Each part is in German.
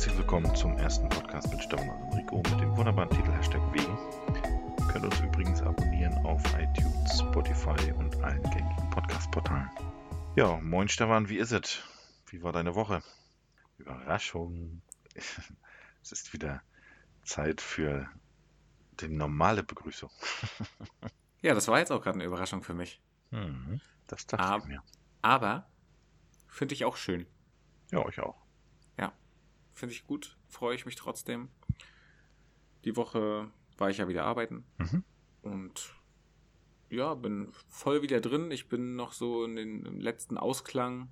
herzlich willkommen zum ersten Podcast mit Stefan und Enrico mit dem wunderbaren Titel Hashtag Wegen. Ihr könnt uns übrigens abonnieren auf iTunes, Spotify und allen gängigen Podcast-Portalen. Ja, moin Stefan, wie ist es? Wie war deine Woche? Überraschung. es ist wieder Zeit für die normale Begrüßung. Ja, das war jetzt auch gerade eine Überraschung für mich. Mhm, das dachte Aber- ich mir. Aber finde ich auch schön. Ja, ich auch. Finde ich gut. Freue ich mich trotzdem. Die Woche war ich ja wieder arbeiten Mhm. und ja, bin voll wieder drin. Ich bin noch so in den im letzten Ausklang.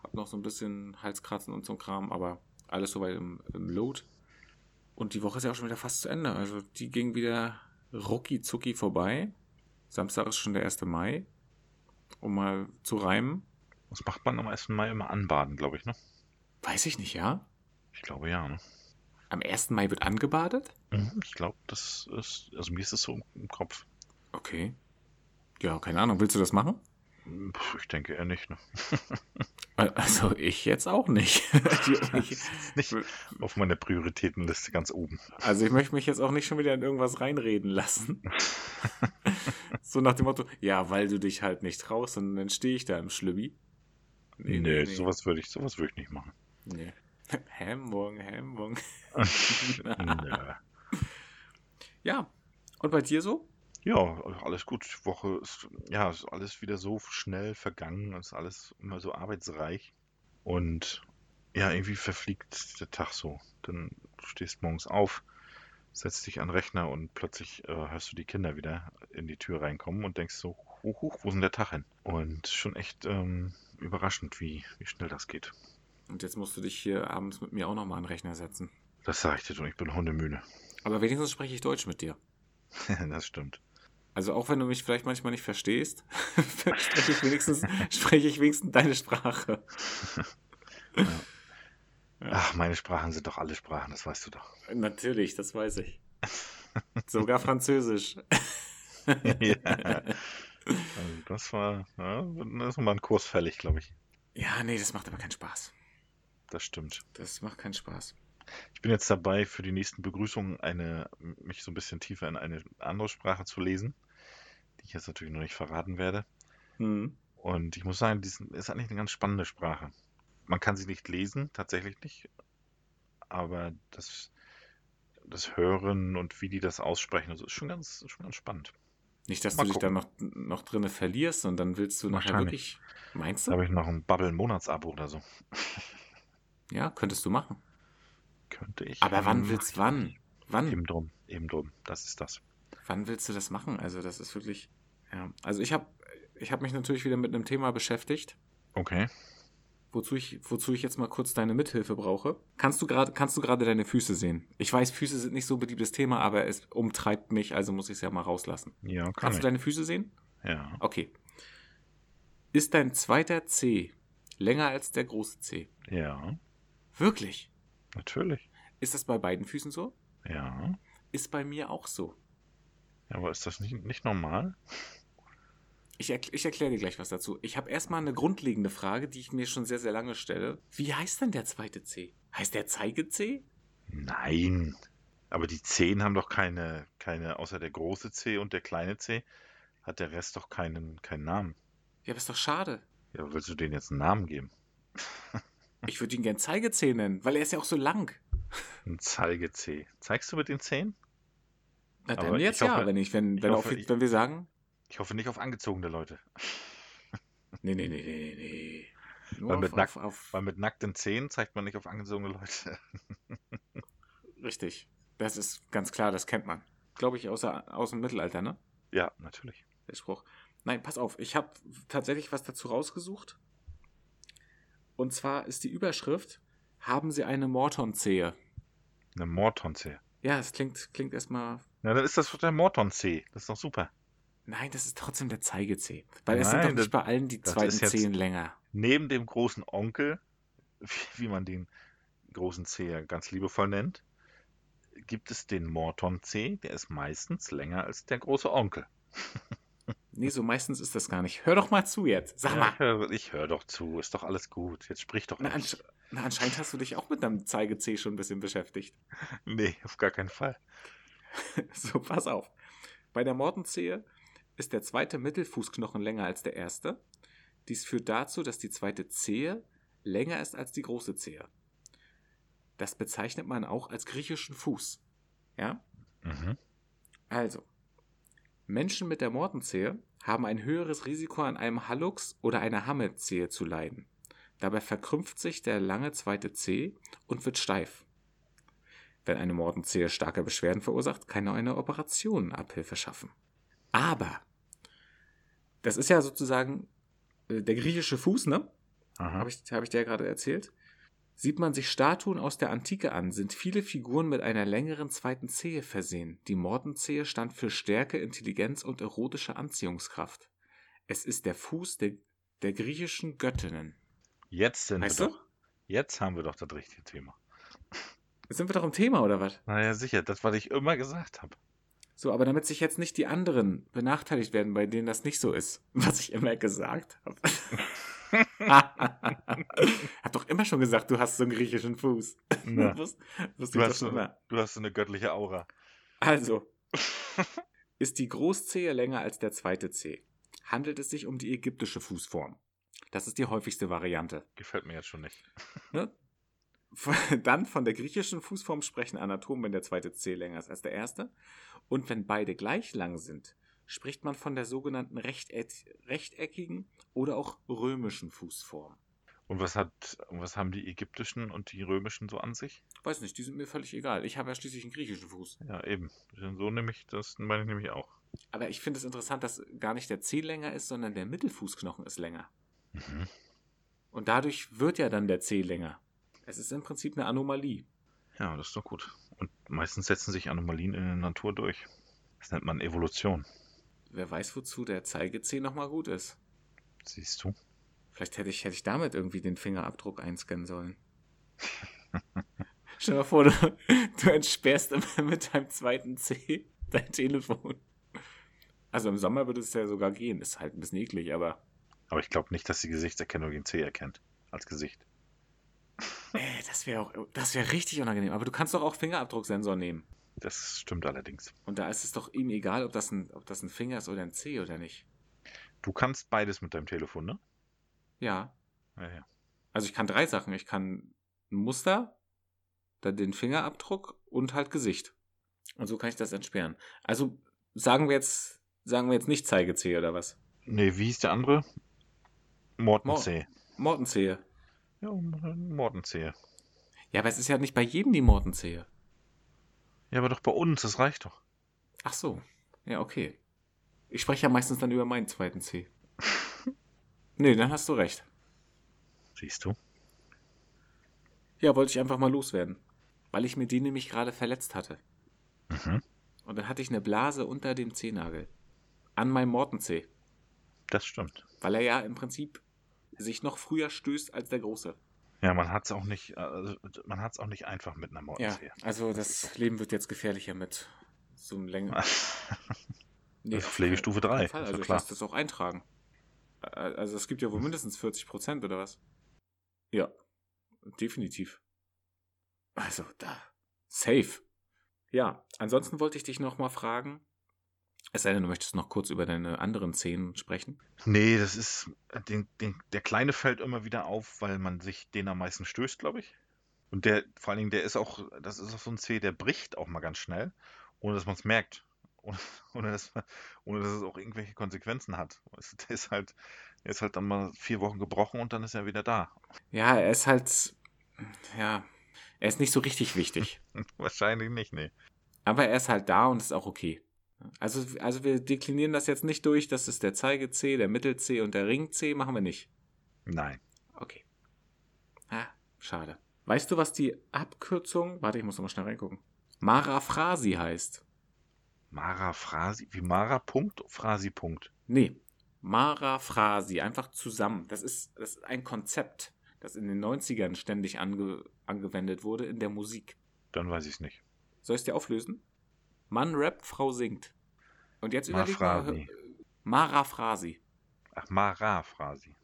Hab noch so ein bisschen Halskratzen und so ein Kram, aber alles soweit im, im Load. Und die Woche ist ja auch schon wieder fast zu Ende. Also die ging wieder rucki zucki vorbei. Samstag ist schon der 1. Mai. Um mal zu reimen. Das macht man am 1. Mai immer anbaden, glaube ich, ne? Weiß ich nicht, ja? Ich glaube ja, ne? Am 1. Mai wird angebadet? Mhm, ich glaube, das ist, also mir ist das so im, im Kopf. Okay. Ja, keine Ahnung. Willst du das machen? Ich denke eher nicht, ne? Also ich jetzt auch nicht. Ich, nicht auf meiner Prioritätenliste ganz oben. also ich möchte mich jetzt auch nicht schon wieder in irgendwas reinreden lassen. so nach dem Motto, ja, weil du dich halt nicht traust und dann stehe ich da im Schlübbi. Nee, sowas würde ich, sowas würde ich nicht machen. Nee. Hamburg. Nö. Ja. Und bei dir so? Ja, alles gut. Die Woche ist, ja, ist alles wieder so schnell vergangen, ist alles immer so arbeitsreich. Und ja, irgendwie verfliegt der Tag so. Dann stehst morgens auf, setzt dich an den Rechner und plötzlich äh, hörst du die Kinder wieder in die Tür reinkommen und denkst so, huch, huch, wo ist denn der Tag hin? Und schon echt ähm, überraschend, wie, wie schnell das geht. Und jetzt musst du dich hier abends mit mir auch nochmal an den Rechner setzen. Das sage ich dir schon, ich bin hundemüde. Aber wenigstens spreche ich Deutsch mit dir. das stimmt. Also auch wenn du mich vielleicht manchmal nicht verstehst, spreche ich wenigstens, spreche ich wenigstens deine Sprache. Ja. Ach, meine Sprachen sind doch alle Sprachen, das weißt du doch. Natürlich, das weiß ich. Sogar Französisch. ja. Also das war, ja, das war mal ein Kurs fällig, glaube ich. Ja, nee, das macht aber keinen Spaß. Das stimmt. Das macht keinen Spaß. Ich bin jetzt dabei, für die nächsten Begrüßungen eine, mich so ein bisschen tiefer in eine andere Sprache zu lesen, die ich jetzt natürlich noch nicht verraten werde. Hm. Und ich muss sagen, die ist eigentlich eine ganz spannende Sprache. Man kann sie nicht lesen, tatsächlich nicht, aber das, das Hören und wie die das aussprechen, also ist schon ganz, schon ganz spannend. Nicht, dass Mal du dich gucken. da noch, noch drinne verlierst und dann willst du nachher wirklich. Meinst Da du? habe ich noch ein Bubble-Monatsabo oder so. Ja, könntest du machen. Könnte ich. Aber wann willst wann? Wann? Eben drum, eben drum. Das ist das. Wann willst du das machen? Also, das ist wirklich. Ja. Also ich habe ich hab mich natürlich wieder mit einem Thema beschäftigt. Okay. Wozu ich, wozu ich jetzt mal kurz deine Mithilfe brauche. Kannst du gerade, kannst du gerade deine Füße sehen? Ich weiß, Füße sind nicht so ein beliebtes Thema, aber es umtreibt mich, also muss ich es ja mal rauslassen. Ja, kann Kannst ich. du deine Füße sehen? Ja. Okay. Ist dein zweiter C länger als der große C? Ja, Wirklich? natürlich. Ist das bei beiden Füßen so? Ja. Ist bei mir auch so. Ja, aber ist das nicht, nicht normal? Ich, erkl ich erkläre dir gleich was dazu. Ich habe erstmal eine grundlegende Frage, die ich mir schon sehr, sehr lange stelle. Wie heißt denn der zweite C? Heißt der Zeige-C? Nein. Aber die Zehen haben doch keine, keine, außer der große C und der kleine C, hat der Rest doch keinen, keinen Namen. Ja, aber ist doch schade. Ja, aber willst du denen jetzt einen Namen geben? Ich würde ihn gern Zeige-C nennen, weil er ist ja auch so lang. Ein Zeige-C. Zeigst du mit den Zehen? Na, dann Aber jetzt ich hoffe- ja, wenn ich, wenn, ich wenn, hoffe, auf, ich- wenn wir sagen. Ich hoffe nicht auf angezogene Leute. Nee, nee, nee, nee, nee. Nur Weil auf, mit auf, Nack- auf, Weil mit nackten Zehen zeigt man nicht auf angezogene Leute. Richtig. Das ist ganz klar, das kennt man. Glaube ich, außer, aus dem Mittelalter, ne? Ja, natürlich. Der Spruch. Nein, pass auf, ich habe tatsächlich was dazu rausgesucht. Und zwar ist die Überschrift: Haben Sie eine Mortonzehe? Eine Morton-C. Ja, es klingt, klingt erstmal. Na, dann ist das doch der Morton-C. Das ist doch super. Nein, das ist trotzdem der Zeige-C. Weil es sind Nein, doch nicht das- bei allen die zweiten Zehen länger. Neben dem großen Onkel, wie, man den großen ja ganz liebevoll nennt, gibt es den Morton C. Der ist meistens länger als der große Onkel. Nee, so meistens ist das gar nicht. Hör doch mal zu jetzt. Sag Ja, mal. ich höre hör doch zu. Ist doch alles gut. Jetzt sprich doch Na, nicht. ansch- Na, anscheinend hast du dich auch mit deinem Zeige-C schon ein bisschen beschäftigt. Nee, auf gar keinen Fall. so, pass auf. Bei der Mortenzehe ist der zweite Mittelfußknochen länger als der erste. Dies führt dazu, dass die zweite Zehe länger ist als die große Zehe. Das bezeichnet man auch als griechischen Fuß. Ja? Mhm. Also, Menschen mit der Mortenzehe haben ein höheres Risiko an einem Hallux oder einer Hammelzehe zu leiden. Dabei verkrümpft sich der lange zweite Zeh und wird steif. Wenn eine Mortenzehe starke Beschwerden verursacht, kann eine Operation Abhilfe schaffen. Aber, das ist ja sozusagen äh, der griechische Fuß, ne? Habe ich, hab ich dir ja gerade erzählt. Sieht man sich Statuen aus der Antike an, sind viele Figuren mit einer längeren zweiten Zehe versehen. Die Mortenzehe stand für Stärke, Intelligenz und erotische Anziehungskraft. Es ist der Fuß der, der griechischen Göttinnen. Jetzt sind Weißt wir du? doch. Jetzt haben wir doch das richtige Thema. Sind wir doch im Thema, oder was? Naja, sicher, das, was ich immer gesagt habe. So, aber damit sich jetzt nicht die anderen benachteiligt werden, bei denen das nicht so ist, was ich immer gesagt habe. Hab doch immer schon gesagt, du hast so einen griechischen Fuß. Wusste du, ich doch hast so, du hast so eine göttliche Aura. Also, ist die Großzehe länger als der zweite Zeh, handelt es sich um die ägyptische Fußform. Das ist die häufigste Variante. Gefällt mir jetzt schon nicht. Ne? Dann von der griechischen Fußform sprechen Anatomen, wenn der zweite Zeh länger ist als der erste. Und wenn beide gleich lang sind, spricht man von der sogenannten rechteck rechteckigen oder auch römischen Fußform. Und was hat, was haben die ägyptischen und die römischen so an sich? Weiß nicht, die sind mir völlig egal. Ich habe ja schließlich einen griechischen Fuß. Ja, eben. So nehme ich das, meine ich nämlich auch. Aber ich finde es interessant, dass gar nicht der Zeh länger ist, sondern der Mittelfußknochen ist länger. Mhm. Und dadurch wird ja dann der Zeh länger. Es ist im Prinzip eine Anomalie. Ja, das ist doch gut. Und meistens setzen sich Anomalien in der Natur durch. Das nennt man Evolution. Wer weiß, wozu der Zeigezeh nochmal gut ist. Siehst du? Vielleicht hätte ich, hätte ich damit irgendwie den Fingerabdruck einscannen sollen. Stell dir mal vor, du, du entsperrst immer mit deinem zweiten C dein Telefon. Also im Sommer würde es ja sogar gehen. Ist halt ein bisschen eklig, aber Aber ich glaube nicht, dass die Gesichtserkennung den C erkennt. Als Gesicht. ey, das wäre auch, das wäre richtig unangenehm. Aber du kannst doch auch Fingerabdrucksensor nehmen. Das stimmt allerdings. Und da ist es doch ihm egal, ob das ein, ob das ein Finger ist oder ein C oder nicht. Du kannst beides mit deinem Telefon, ne? Ja. Ja, ja. Also ich kann drei Sachen. Ich kann ein Muster, dann den Fingerabdruck und halt Gesicht. Und so kann ich das entsperren. Also sagen wir jetzt, sagen wir jetzt nicht Zeigezeh oder was? Nee, wie hieß der andere? Morten Mor- C. Mortenzehe. Ja, Morten C. Ja, aber es ist ja nicht bei jedem die Mortenzehe. Ja, aber doch bei uns, das reicht doch. Ach so. Ja, okay. Ich spreche ja meistens dann über meinen zweiten C. nee, dann hast du recht. Siehst du? Ja, wollte ich einfach mal loswerden. Weil ich mir den nämlich gerade verletzt hatte. Mhm. Und dann hatte ich eine Blase unter dem Zehnagel. An meinem Mortenzeh. Das stimmt. Weil er ja im Prinzip sich noch früher stößt als der große. Ja, man hat es auch nicht, also, man hat's auch nicht einfach mit einer Morten Ja, also das Leben wird jetzt gefährlicher mit so einem längeren. Auf Pflegestufe keinen drei, Fall. ist Also ich lasse das auch eintragen. Ä- Also es gibt ja wohl mindestens 40 Prozent oder was? Ja, definitiv. Also da, safe. Ja, ansonsten wollte ich dich noch mal fragen, es sei denn, du möchtest noch kurz über deine anderen Szenen sprechen. Nee, das ist, den, den, der Kleine fällt immer wieder auf, weil man sich den am meisten stößt, glaube ich. Und der, vor allen Dingen, der ist auch, das ist auch so ein C, der bricht auch mal ganz schnell, ohne dass man es merkt. Ohne, ohne, dass, man- ohne dass es auch irgendwelche Konsequenzen hat. Der ist halt, der ist halt dann mal vier Wochen gebrochen und dann ist er wieder da. Ja, er ist halt, ja, er ist nicht so richtig wichtig. Wahrscheinlich nicht, nee. Aber er ist halt da und ist auch okay. Also, also wir deklinieren das jetzt nicht durch, das ist der Zeige-C, der Mittel-C und der Ring-C, machen wir nicht. Nein. Okay. Ah, schade. Weißt du, was die Abkürzung, warte, ich muss noch mal schnell reingucken, Maraphrasi heißt? Mara Frasi, wie Mara Punkt, Frasi Punkt. Nee, Maraphrasi, einfach zusammen. Das ist, das ist ein Konzept, das in den 90ern ständig ange, angewendet wurde in der Musik. Dann weiß ich es nicht. Soll ich es dir auflösen? Mann rappt, Frau singt. Und jetzt überleg mal. Maraphrasi. Maraphrasi. Ach, Mara Frasi.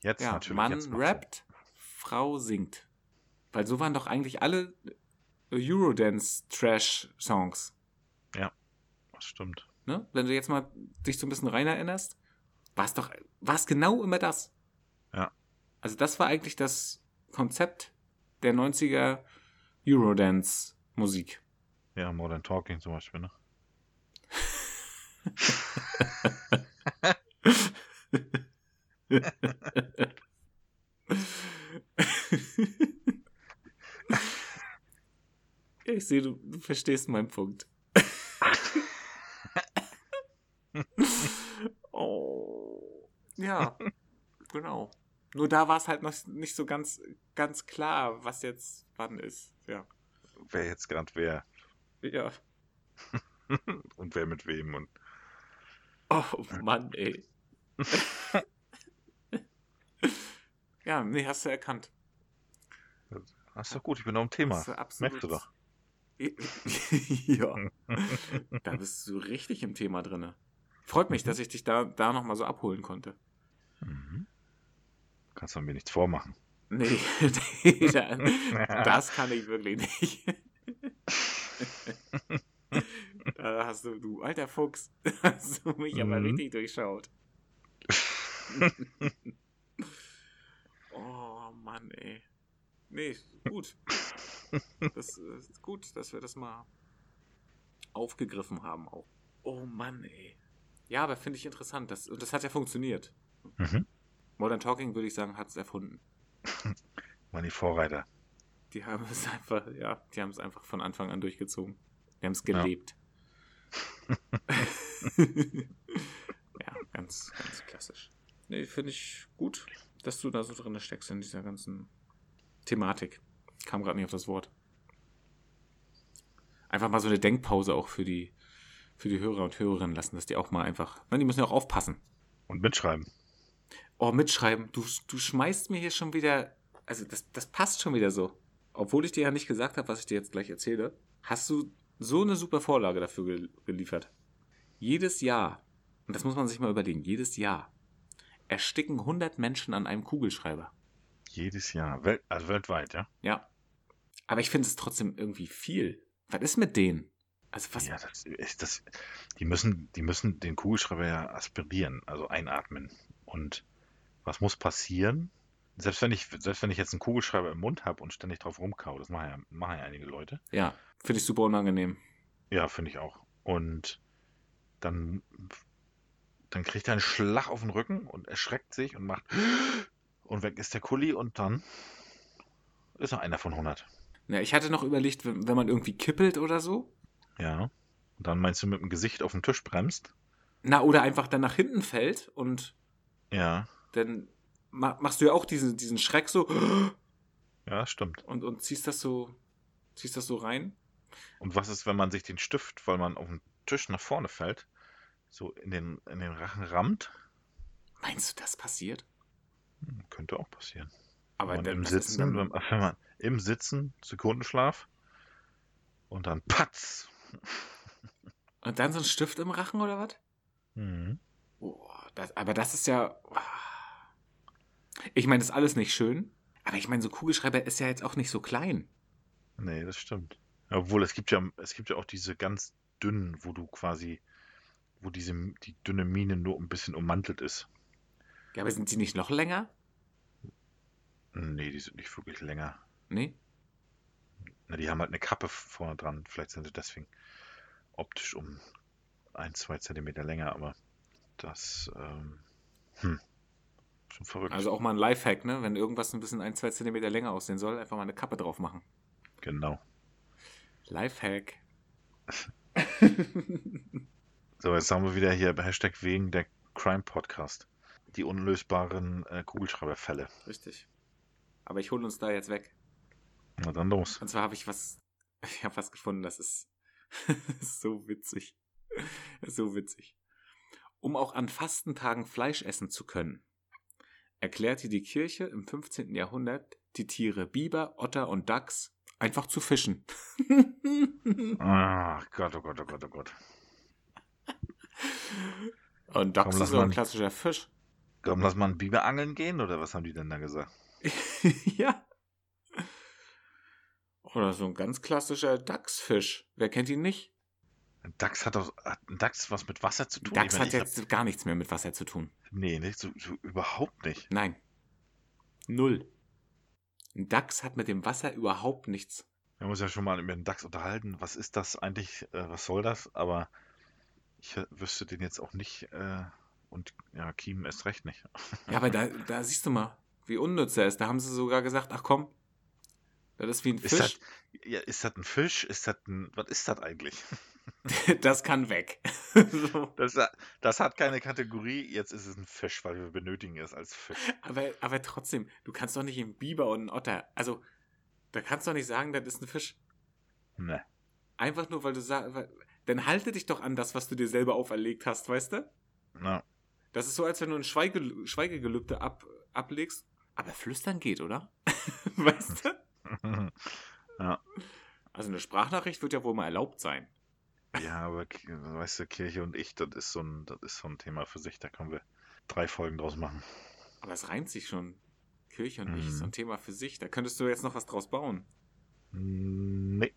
Jetzt Ja, natürlich. Mann jetzt macht's Sinn. rappt, Frau singt. Weil so waren doch eigentlich alle Eurodance-Trash-Songs. Ja, das stimmt. Ne? Wenn du jetzt mal dich so ein bisschen rein erinnerst, war es doch, war es genau immer das. Ja. Also das war eigentlich das Konzept der 90er Eurodance-Musik. Ja, Modern Talking zum Beispiel, ne? ich sehe, du, du verstehst meinen Punkt. oh. Ja, genau. Nur da war es halt noch nicht so ganz, ganz klar, was jetzt wann ist. Ja. Wer jetzt gerade wer. Ja. und wer mit wem und. Oh Mann, ey. ja, nee, hast du erkannt. Das ist doch gut, ich bin noch im Thema. Merkst du doch. ja. da bist du richtig im Thema drin. Freut mich, mhm. dass ich dich da, da nochmal so abholen konnte. Mhm. Kannst du mir nichts vormachen. Nee, nee das kann ich wirklich nicht. da hast du, du alter Fuchs, hast du mich mhm. aber richtig durchschaut. oh Mann, ey. Nee, gut. Das ist gut, dass wir das mal aufgegriffen haben auch. Oh Mann, ey. Ja, aber finde ich interessant. Das, das hat ja funktioniert. Mhm. Modern Talking, würde ich sagen, hat es erfunden. Waren die Vorreiter. Die haben es einfach, ja, die haben es einfach von Anfang an durchgezogen. Die haben es gelebt. Ja. ja, ganz, ganz klassisch. Nee, finde ich gut, dass du da so drin steckst in dieser ganzen Thematik. Ich kam gerade nicht auf das Wort. Einfach mal so eine Denkpause auch für die, für die Hörer und Hörerinnen lassen, dass die auch mal einfach. Nein, die müssen ja auch aufpassen. Und mitschreiben. Oh, mitschreiben. Du, du schmeißt mir hier schon wieder. Also, das, das passt schon wieder so. Obwohl ich dir ja nicht gesagt habe, was ich dir jetzt gleich erzähle, hast du so eine super Vorlage dafür geliefert. Jedes Jahr, und das muss man sich mal überlegen, jedes Jahr ersticken 100 Menschen an einem Kugelschreiber. Jedes Jahr, Wel also weltweit, ja? Ja. Aber ich finde es trotzdem irgendwie viel. Was ist mit denen? Also was? Ja, das ist das. Die müssen, die müssen den Kugelschreiber ja aspirieren, also einatmen. Und was muss passieren? Selbst wenn ich, selbst wenn ich jetzt einen Kugelschreiber im Mund habe und ständig drauf rumkau, das machen ja, machen ja einige Leute. Ja, finde ich super unangenehm. Ja, finde ich auch. Und dann, dann kriegt er einen Schlag auf den Rücken und erschreckt sich und macht und weg ist der Kuli und dann ist er einer von 100. Ja, ich hatte noch überlegt, wenn man irgendwie kippelt oder so. Ja. Und dann meinst du mit dem Gesicht auf den Tisch bremst? Na, oder einfach dann nach hinten fällt und. Ja. Dann machst du ja auch diesen, diesen Schreck so. Ja, stimmt. Und, und ziehst das so. Ziehst das so rein. Und was ist, wenn man sich den Stift, weil man auf den Tisch nach vorne fällt, so in den, in den Rachen rammt? Meinst du, das passiert? Hm, könnte auch passieren. Aber im Sitzen, wenn, wenn man im Sitzen Sekundenschlaf und dann patz. Und dann so ein Stift im Rachen oder was? Mhm. Oh, das, aber das ist ja. Ich meine, das ist alles nicht schön. Aber ich meine, so Kugelschreiber ist ja jetzt auch nicht so klein. Nee, das stimmt. Obwohl, es gibt ja, es gibt ja auch diese ganz dünnen, wo du quasi, wo diese, die dünne Mine nur ein bisschen ummantelt ist. Ja, aber sind sie nicht noch länger? Nee, die sind nicht wirklich länger. Nee? Na, die haben halt eine Kappe vorne dran. Vielleicht sind sie deswegen optisch um ein, zwei Zentimeter länger, aber das, ähm, hm, schon verrückt. Also auch mal ein Lifehack, ne? Wenn irgendwas ein bisschen ein, zwei Zentimeter länger aussehen soll, einfach mal eine Kappe drauf machen. Genau. Lifehack. so, jetzt haben wir wieder hier Hashtag wegen der Crime Podcast die unlösbaren äh, Kugelschreiberfälle. Richtig. Aber ich hole uns da jetzt weg. Na dann los. Und zwar habe ich was, ich habe was gefunden, das ist so witzig. so witzig. Um auch an Fastentagen Fleisch essen zu können, erklärte die Kirche im 15. Jahrhundert die Tiere Biber, Otter und Dachs einfach zu fischen. Ach Gott, oh Gott, oh Gott, oh Gott. Und Dachs Komm, ist so ein klassischer Fisch. Komm, lass mal einen Biber angeln gehen oder was haben die denn da gesagt? ja. Oder so ein ganz klassischer Dachsfisch. Wer kennt ihn nicht? Ein Dachs hat, ein Dachs was mit Wasser zu tun? Dachs Ich hat jetzt gar nichts mehr mit Wasser zu tun. Hab, nee, nicht, so, so überhaupt nicht. Nein. Null. Ein Dachs hat mit dem Wasser überhaupt nichts. Wir haben uns ja schon mal über den Dachs unterhalten. Was ist das eigentlich? Äh, was soll das? Aber ich wüsste den jetzt auch nicht. Äh, und ja, Kiem erst recht nicht. Ja, aber da, da siehst du mal, wie unnütz er ist. Da haben sie sogar gesagt, ach komm, das ist wie ein Ist Fisch, das, ja, ist das ein Fisch? Ist das ein. Was ist das eigentlich? das kann weg. so. Das, das hat keine Kategorie. Jetzt ist es ein Fisch, weil wir benötigen es als Fisch. aber, aber trotzdem, du kannst doch nicht einen Biber und einen Otter, also, da kannst du doch nicht sagen, das ist ein Fisch. Ne. Einfach nur, weil du sagst, dann halte dich doch an das, was du dir selber auferlegt hast, weißt du? Na, Das ist so, als wenn du ein Schweige, Schweigegelübde ab, ablegst. Aber flüstern geht, oder? weißt du? Also eine Sprachnachricht wird ja wohl mal erlaubt sein. Ja, aber weißt du, Kirche und ich, das ist so ein, das ist so ein Thema für sich. Da können wir drei Folgen draus machen. Aber es reimt sich schon. Kirche und ich, Mhm. so ein Thema für sich. Da könntest du jetzt noch was draus bauen. Nee.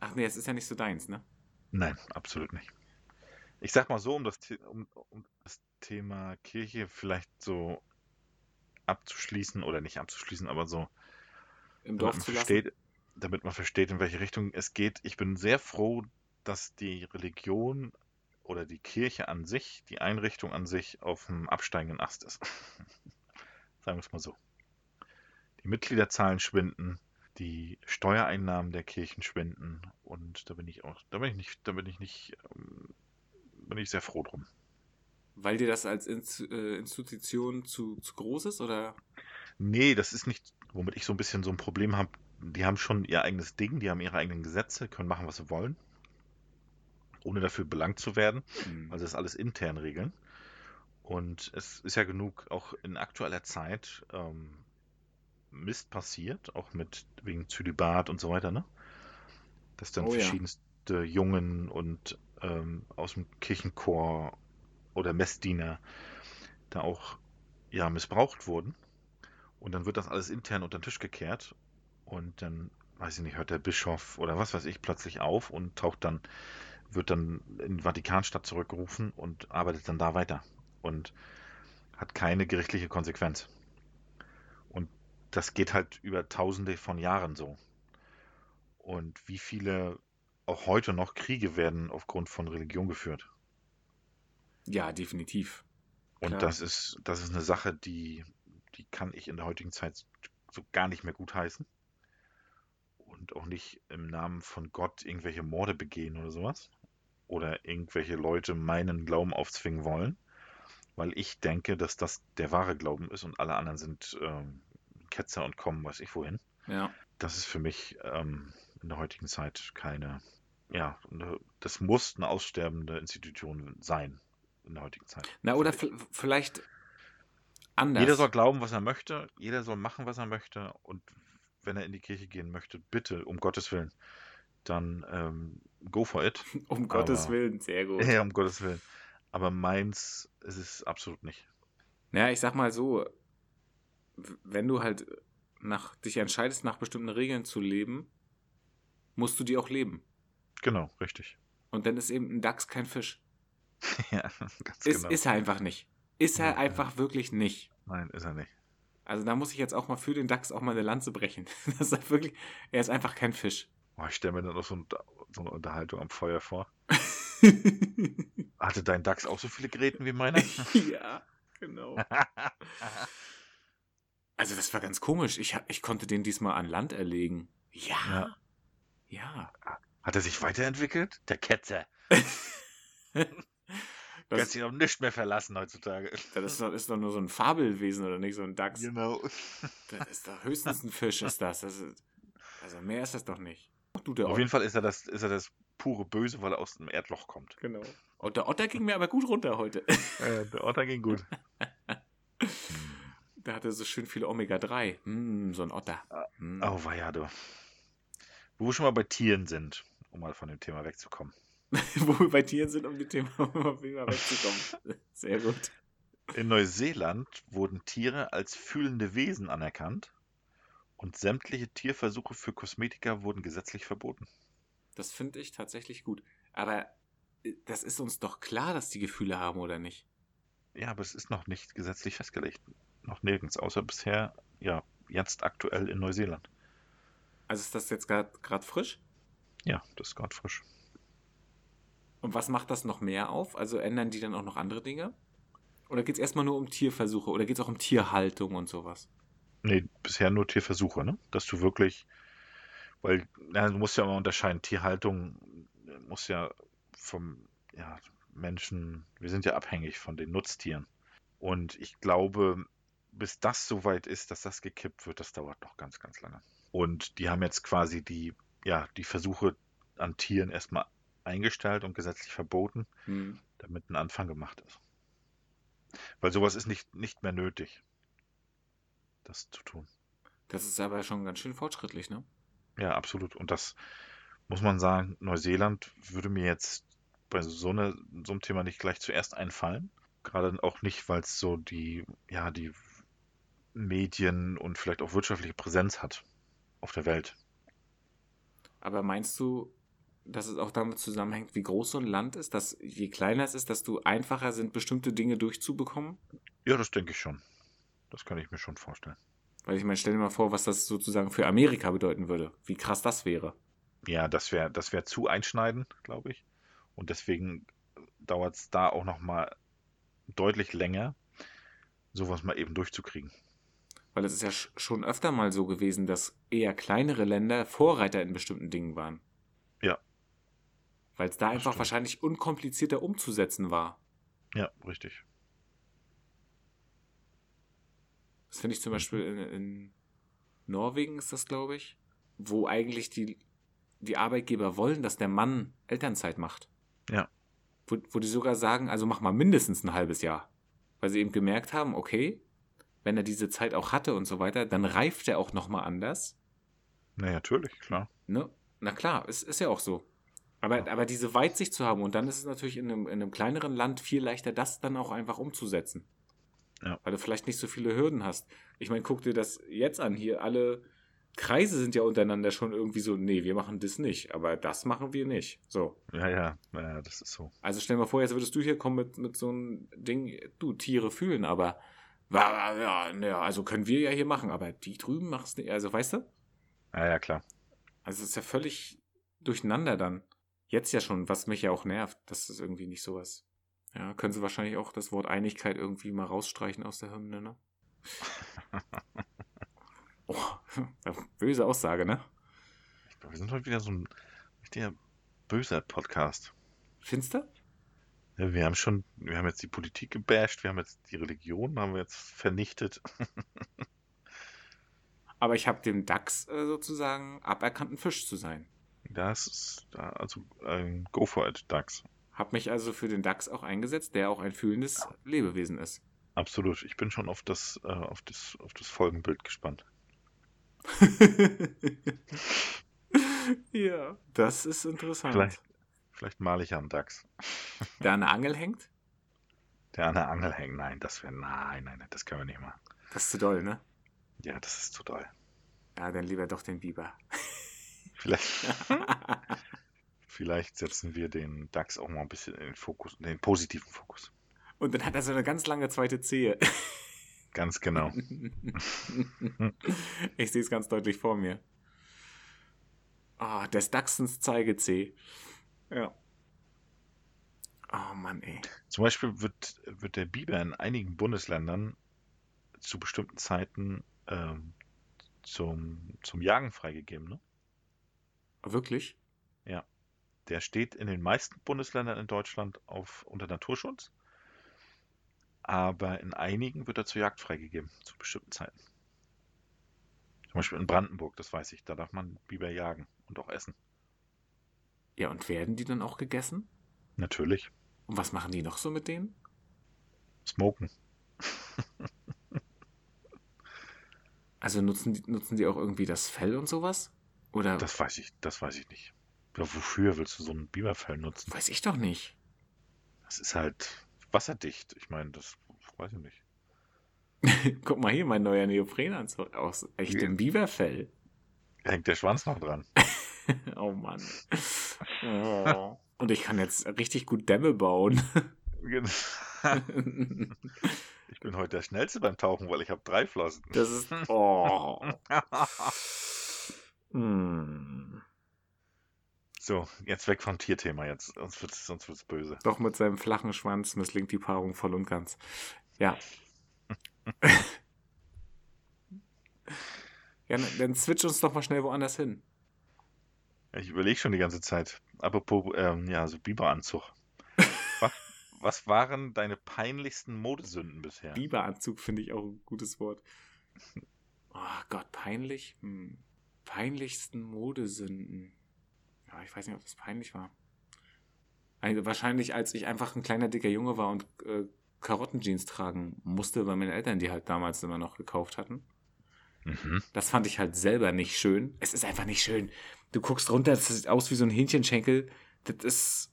Ach nee, es ist ja nicht so deins, ne? Nein, absolut nicht. Ich sag mal so, um das, um, um das Thema Kirche vielleicht so abzuschließen oder nicht abzuschließen, aber so, Im Dorf zu lassen. versteht, damit man versteht, in welche Richtung es geht. Ich bin sehr froh, dass die Religion oder die Kirche an sich, die Einrichtung an sich auf dem absteigenden Ast ist. Sagen wir es mal so. Die Mitgliederzahlen schwinden, die Steuereinnahmen der Kirchen schwinden und da bin ich auch, da bin ich nicht, da bin ich nicht, ähm, bin ich sehr froh drum. Weil dir das als äh, Institution zu, zu groß ist, oder? Nee, das ist nicht, womit ich so ein bisschen so ein Problem habe. Die haben schon ihr eigenes Ding, die haben ihre eigenen Gesetze, können machen, was sie wollen, ohne dafür belangt zu werden. Hm. Also das ist alles intern regeln. Und es ist ja genug, auch in aktueller Zeit, ähm, Mist passiert, auch mit wegen Zölibat und so weiter, ne? Dass dann Oh ja. verschiedenste Jungen und ähm, aus dem Kirchenchor oder Messdiener da auch ja missbraucht wurden. Und dann wird das alles intern unter den Tisch gekehrt. Und dann, weiß ich nicht, hört der Bischof oder was weiß ich plötzlich auf und taucht dann, wird dann in die Vatikanstadt zurückgerufen und arbeitet dann da weiter. Und hat keine gerichtliche Konsequenz. Und das geht halt über tausende von Jahren so. Und wie viele auch heute noch Kriege werden aufgrund von Religion geführt. Ja, definitiv. Und Klar. das ist, das ist eine Sache, die, die kann ich in der heutigen Zeit so gar nicht mehr gutheißen. Und auch nicht im Namen von Gott irgendwelche Morde begehen oder sowas. Oder irgendwelche Leute meinen Glauben aufzwingen wollen. Weil ich denke, dass das der wahre Glauben ist und alle anderen sind ähm, Ketzer und kommen, weiß ich wohin. Ja. Das ist für mich ähm, in der heutigen Zeit keine, ja, eine, das muss eine aussterbende Institution sein in der heutigen Zeit. Na, oder vielleicht anders. Jeder soll glauben, was er möchte, jeder soll machen, was er möchte und wenn er in die Kirche gehen möchte, bitte, um Gottes Willen, dann ähm, go for it. um Gottes aber- Willen, sehr gut. Ja, um Gottes Willen. Aber meins ist es absolut nicht. Naja, ich sag mal so, wenn du halt nach, dich entscheidest, nach bestimmten Regeln zu leben, musst du die auch leben. Genau, richtig. Und dann ist eben ein Dachs kein Fisch. ja, ganz Ist, genau. ist er einfach nicht. Ist er Ja. einfach wirklich nicht. Nein, ist er nicht. Also da muss ich jetzt auch mal für den Dachs auch mal eine Lanze brechen. Das ist wirklich, er ist einfach kein Fisch. Oh, ich stelle mir dann noch so, ein, so eine Unterhaltung am Feuer vor. Hatte dein Dachs auch so viele Gräten wie meiner? ja, genau. Also das war ganz komisch. Ich, ich konnte den diesmal an Land erlegen. Ja. Ja. Ja. Hat er sich weiterentwickelt? Der Ketzer. Das, Kannst sich auf nichts mehr verlassen heutzutage. das ist, doch, ist doch nur so ein Fabelwesen oder nicht so ein Dachs. Genau. Das ist doch höchstens ein Fisch, ist das. das ist, also mehr ist das doch nicht. Du, Auf jeden Fall ist er das, ist er das pure Böse, weil er aus dem Erdloch kommt. Genau. Und der Otter ging mir aber gut runter heute. Äh, der Otter ging gut. Der hatte so schön viele Omega-3. Hm, so ein Otter. Hm. Oh, weia, du. Wo wir schon mal bei Tieren sind, um mal von dem Thema wegzukommen. Wo wir bei Tieren sind, um die Thema wegzukommen. Sehr gut. In Neuseeland wurden Tiere als fühlende Wesen anerkannt Und sämtliche Tierversuche für Kosmetika wurden gesetzlich verboten. Das finde ich tatsächlich gut. Aber äh, das ist uns doch klar, dass die Gefühle haben, oder nicht? Ja, aber es ist noch nicht gesetzlich festgelegt. Noch nirgends, außer bisher, ja, jetzt aktuell in Neuseeland. Also ist das jetzt gerade frisch? Ja, das ist gerade frisch. Und was macht das noch mehr auf? Also ändern die dann auch noch andere Dinge? Oder geht es erstmal nur um Tierversuche oder geht es auch um Tierhaltung und sowas? Nee, bisher nur Tierversuche, ne? Dass du wirklich, weil, ja, du musst ja immer unterscheiden, Tierhaltung muss ja vom ja, Menschen, wir sind ja abhängig von den Nutztieren. Und ich glaube, bis das soweit ist, dass das gekippt wird, das dauert noch ganz, ganz lange. Und die haben jetzt quasi die, ja, die Versuche an Tieren erstmal eingestellt und gesetzlich verboten, hm. damit ein Anfang gemacht ist. Weil sowas ist nicht, nicht mehr nötig, das zu tun. Das ist aber schon ganz schön fortschrittlich, ne? Ja, absolut. Und das muss man sagen, Neuseeland würde mir jetzt bei so, eine, so einem Thema nicht gleich zuerst einfallen. Gerade auch nicht, weil es so die, ja, die Medien und vielleicht auch wirtschaftliche Präsenz hat auf der Welt. Aber meinst du, dass es auch damit zusammenhängt, wie groß so ein Land ist, dass je kleiner es ist, desto einfacher sind bestimmte Dinge durchzubekommen? Ja, das denke ich schon. Das kann ich mir schon vorstellen. Weil ich meine, stell dir mal vor, was das sozusagen für Amerika bedeuten würde. Wie krass das wäre. Ja, das wäre das wär zu einschneidend, glaube ich. Und deswegen dauert es da auch nochmal deutlich länger, sowas mal eben durchzukriegen. Weil es ist ja schon öfter mal so gewesen, dass eher kleinere Länder Vorreiter in bestimmten Dingen waren. Weil es da einfach stimmt. wahrscheinlich unkomplizierter umzusetzen war. Ja, richtig. Das finde ich zum Beispiel in, in Norwegen ist das, glaube ich, wo eigentlich die, die Arbeitgeber wollen, dass der Mann Elternzeit macht. Ja. Wo, wo die sogar sagen, also mach mal mindestens ein halbes Jahr. Weil sie eben gemerkt haben, okay, wenn er diese Zeit auch hatte und so weiter, dann reift er auch nochmal anders. Na, natürlich, klar. Ne? Na klar, es ist ja auch so. Aber, aber diese Weitsicht zu haben und dann ist es natürlich in einem, in einem kleineren Land viel leichter, das dann auch einfach umzusetzen. Ja. Weil du vielleicht nicht so viele Hürden hast. Ich meine, guck dir das jetzt an. Hier alle Kreise sind ja untereinander schon irgendwie so, nee, wir machen das nicht, aber das machen wir nicht. So. Ja, ja, ja, das ist so. Also stell dir mal vor, jetzt würdest du hier kommen mit, mit so einem Ding, du, Tiere fühlen, aber ja, ja, also können wir ja hier machen, aber die drüben machen es nicht. Also weißt du? Ja, ja, klar. Also es ist ja völlig durcheinander dann. Jetzt ja schon, was mich ja auch nervt, das ist irgendwie nicht sowas. Ja, können sie wahrscheinlich auch das Wort Einigkeit irgendwie mal rausstreichen aus der Hymne, ne? oh, böse Aussage, ne? Ich glaube, wir sind heute wieder so ein richtiger böser Podcast. Findest du? Ja, wir haben schon, wir haben jetzt die Politik gebasht, wir haben jetzt die Religion, haben wir jetzt vernichtet. Aber ich habe dem DAX äh, sozusagen aberkannt, ein Fisch zu sein. Das ist also ein Go for it, DAX. Hab mich also für den DAX auch eingesetzt, der auch ein fühlendes. Lebewesen ist. Absolut. Ich bin schon auf das, äh, auf das, auf das Folgenbild gespannt. ja, das ist interessant. Vielleicht, vielleicht male ich einen DAX. Der an der Angel hängt? Der an der Angel hängt. Nein, das wäre. Nein, nein, nein, das können wir nicht machen. Das ist zu doll, ne? Ja, das ist zu doll. Ja, dann lieber doch den Biber. Vielleicht, vielleicht setzen wir den DAX auch mal ein bisschen in den Fokus, in den positiven Fokus. Und dann hat er so eine ganz lange zweite Zehe. Ganz genau. ich sehe es ganz deutlich vor mir. Ah, oh, des Dachsens Zeigezeh. Ja. Oh Mann, ey. Zum Beispiel wird, wird der Biber in einigen Bundesländern zu bestimmten Zeiten ähm, zum, zum Jagen freigegeben, ne? Wirklich? Ja. Der steht in den meisten Bundesländern in Deutschland auf, unter Naturschutz. Aber in einigen wird er zur Jagd freigegeben, zu bestimmten Zeiten. Zum Beispiel in Brandenburg, das weiß ich, da darf man Biber jagen und auch essen. Ja, und werden die dann auch gegessen? Natürlich. Und was machen die noch so mit denen? Smoken. also nutzen die, nutzen die auch irgendwie das Fell und sowas? Oder? Das weiß ich, das weiß ich nicht. Wofür willst du so ein Biberfell nutzen? Weiß ich doch nicht. Das ist halt wasserdicht. Ich meine, das weiß ich nicht. Guck mal hier, mein neuer Neoprenanzug aus echtem Biberfell. Hängt der Schwanz noch dran. oh Mann. Oh. Und ich kann jetzt richtig gut Dämme bauen. ich bin heute der Schnellste beim Tauchen, weil ich habe drei Flossen. Das ist. Oh. Hm. So, jetzt weg vom Tierthema jetzt, sonst wird es sonst wird's böse. Doch mit seinem flachen Schwanz misslingt die Paarung voll und ganz. Ja. ja, dann switch uns doch mal schnell woanders hin. Ich überlege schon die ganze Zeit. Apropos, ähm, ja, so Biberanzug. was, was waren deine peinlichsten Modesünden bisher? Biberanzug finde ich auch ein gutes Wort. Oh Gott, peinlich? Hm. Peinlichsten Modesünden. Ja, ich weiß nicht, ob das peinlich war. Also wahrscheinlich, als ich einfach ein kleiner, dicker Junge war und äh, Karottenjeans tragen musste, weil meine Eltern die halt damals immer noch gekauft hatten. Mhm. Das fand ich halt selber nicht schön. Es ist einfach nicht schön. Du guckst runter, das sieht aus wie so ein Hähnchenschenkel. Das ist.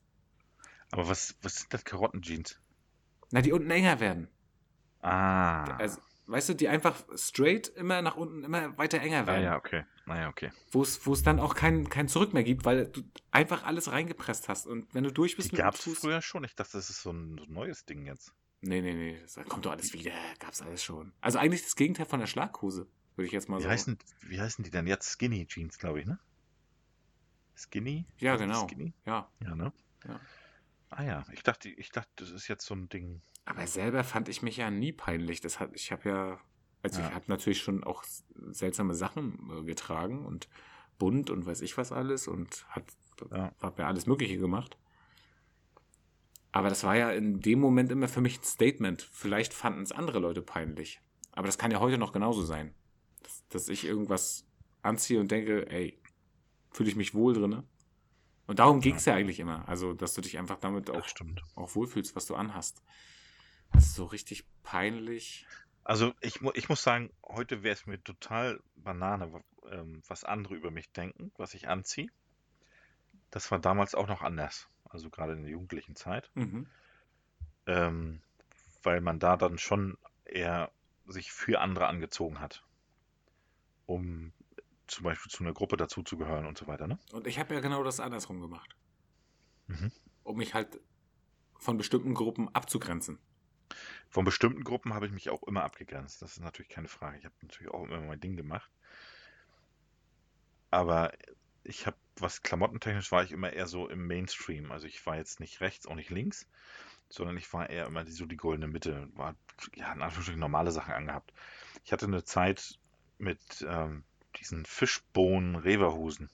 Aber was, was sind das Karottenjeans? Na, die unten enger werden. Ah. Also, weißt du, die einfach straight immer nach unten immer weiter enger werden. Ja, ja, okay. Naja, okay. Wo es dann auch kein, kein Zurück mehr gibt, weil du einfach alles reingepresst hast. Und wenn du durch bist die gab es früher schon. Ich dachte, das ist so ein, so ein neues Ding jetzt. Nee, nee, nee. Das kommt doch alles wieder. Gab's alles schon. Also eigentlich das Gegenteil von der Schlaghose, würde ich jetzt mal wie sagen. Heißen, wie heißen die denn jetzt? Skinny Jeans, glaube ich, ne? Skinny? Ja, genau. Skinny? Ja. Ja, ne? Ja. Ah ja, ich dachte, ich dachte, das ist jetzt so ein Ding. Aber selber fand ich mich ja nie peinlich. Das hat, ich habe ja, also ja. ich habe natürlich schon auch seltsame Sachen äh, getragen und bunt und weiß ich was alles und hat, ja. habe ja alles Mögliche gemacht. Aber das war ja in dem Moment immer für mich ein Statement. Vielleicht fanden es andere Leute peinlich. Aber das kann ja heute noch genauso sein. Dass, dass ich irgendwas anziehe und denke, ey, fühle ich mich wohl drin. Und darum ging es ja. ja eigentlich immer. Also, dass du dich einfach damit auch, auch wohlfühlst, was du anhast. Das ist so richtig peinlich. Also, ich, ich muss sagen, heute wäre es mir total Banane, ähm, was andere über mich denken, was ich anziehe. Das war damals auch noch anders also gerade in der jugendlichen Zeit, mhm. ähm, weil man da dann schon eher sich für andere angezogen hat, um zum Beispiel zu einer Gruppe dazuzugehören und so weiter. Ne? Und ich habe ja genau das andersrum gemacht, mhm. um mich halt von bestimmten Gruppen abzugrenzen. Von bestimmten Gruppen habe ich mich auch immer abgegrenzt. Das ist natürlich keine Frage. Ich habe natürlich auch immer mein Ding gemacht. Aber ich habe, was klamottentechnisch war ich immer eher so im Mainstream. Also ich war jetzt nicht rechts, auch nicht links, sondern ich war eher immer die, so die goldene Mitte. War, ja, in Anführungsstrichen normale Sachen angehabt. Ich hatte eine Zeit mit ähm, diesen Fischbohnen-Reverhusen.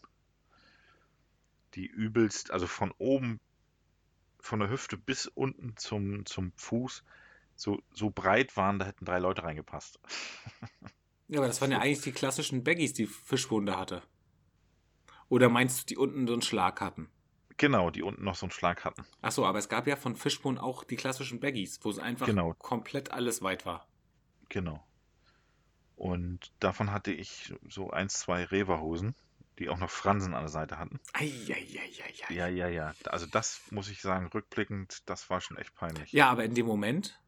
Die übelst, also von oben, von der Hüfte bis unten zum, zum Fuß, so, so breit waren, da hätten drei Leute reingepasst. Ja, aber das waren ja eigentlich die klassischen Baggies, die Fischbohnen da hatte. Oder meinst du, die unten so einen Schlag hatten? Genau, die unten noch so einen Schlag hatten. Achso, aber es gab ja von Fishbone auch die klassischen Baggies, wo es einfach genau. komplett alles weit war. Genau. Und davon hatte ich so eins, zwei Reverhosen, die auch noch Fransen an der Seite hatten. Eieieiei. Ja, ja, ja. Also das muss ich sagen, rückblickend, das war schon echt peinlich. Ja, aber in dem Moment?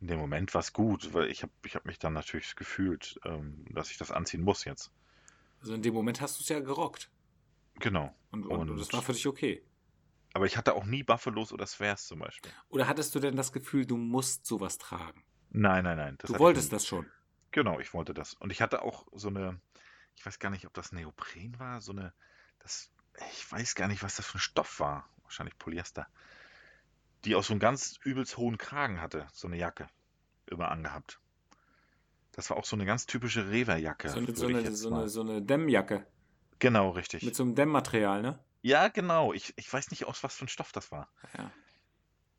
In dem Moment war es gut, weil ich habe ich hab mich dann natürlich gefühlt, ähm, dass ich das anziehen muss jetzt. Also in dem Moment hast du es ja gerockt. Genau. Und, und, und, das war für dich okay. Aber ich hatte auch nie Buffalos oder Spheres zum Beispiel. Oder hattest du denn das Gefühl, du musst sowas tragen? Nein, nein, nein. du wolltest das schon. Genau, ich wollte das. Und ich hatte auch so eine, ich weiß gar nicht, ob das Neopren war, so eine, das, ich weiß gar nicht, was das für ein Stoff war. Wahrscheinlich Polyester. Die auch so einen ganz übelst hohen Kragen hatte, so eine Jacke. Immer angehabt. Das war auch so eine ganz typische Reverjacke. So, so, eine, so, eine, so eine Dämmjacke. Genau, richtig. Mit so einem Dämmmaterial, ne? Ja, genau. Ich, ich weiß nicht, aus was für ein Stoff das war. Ja.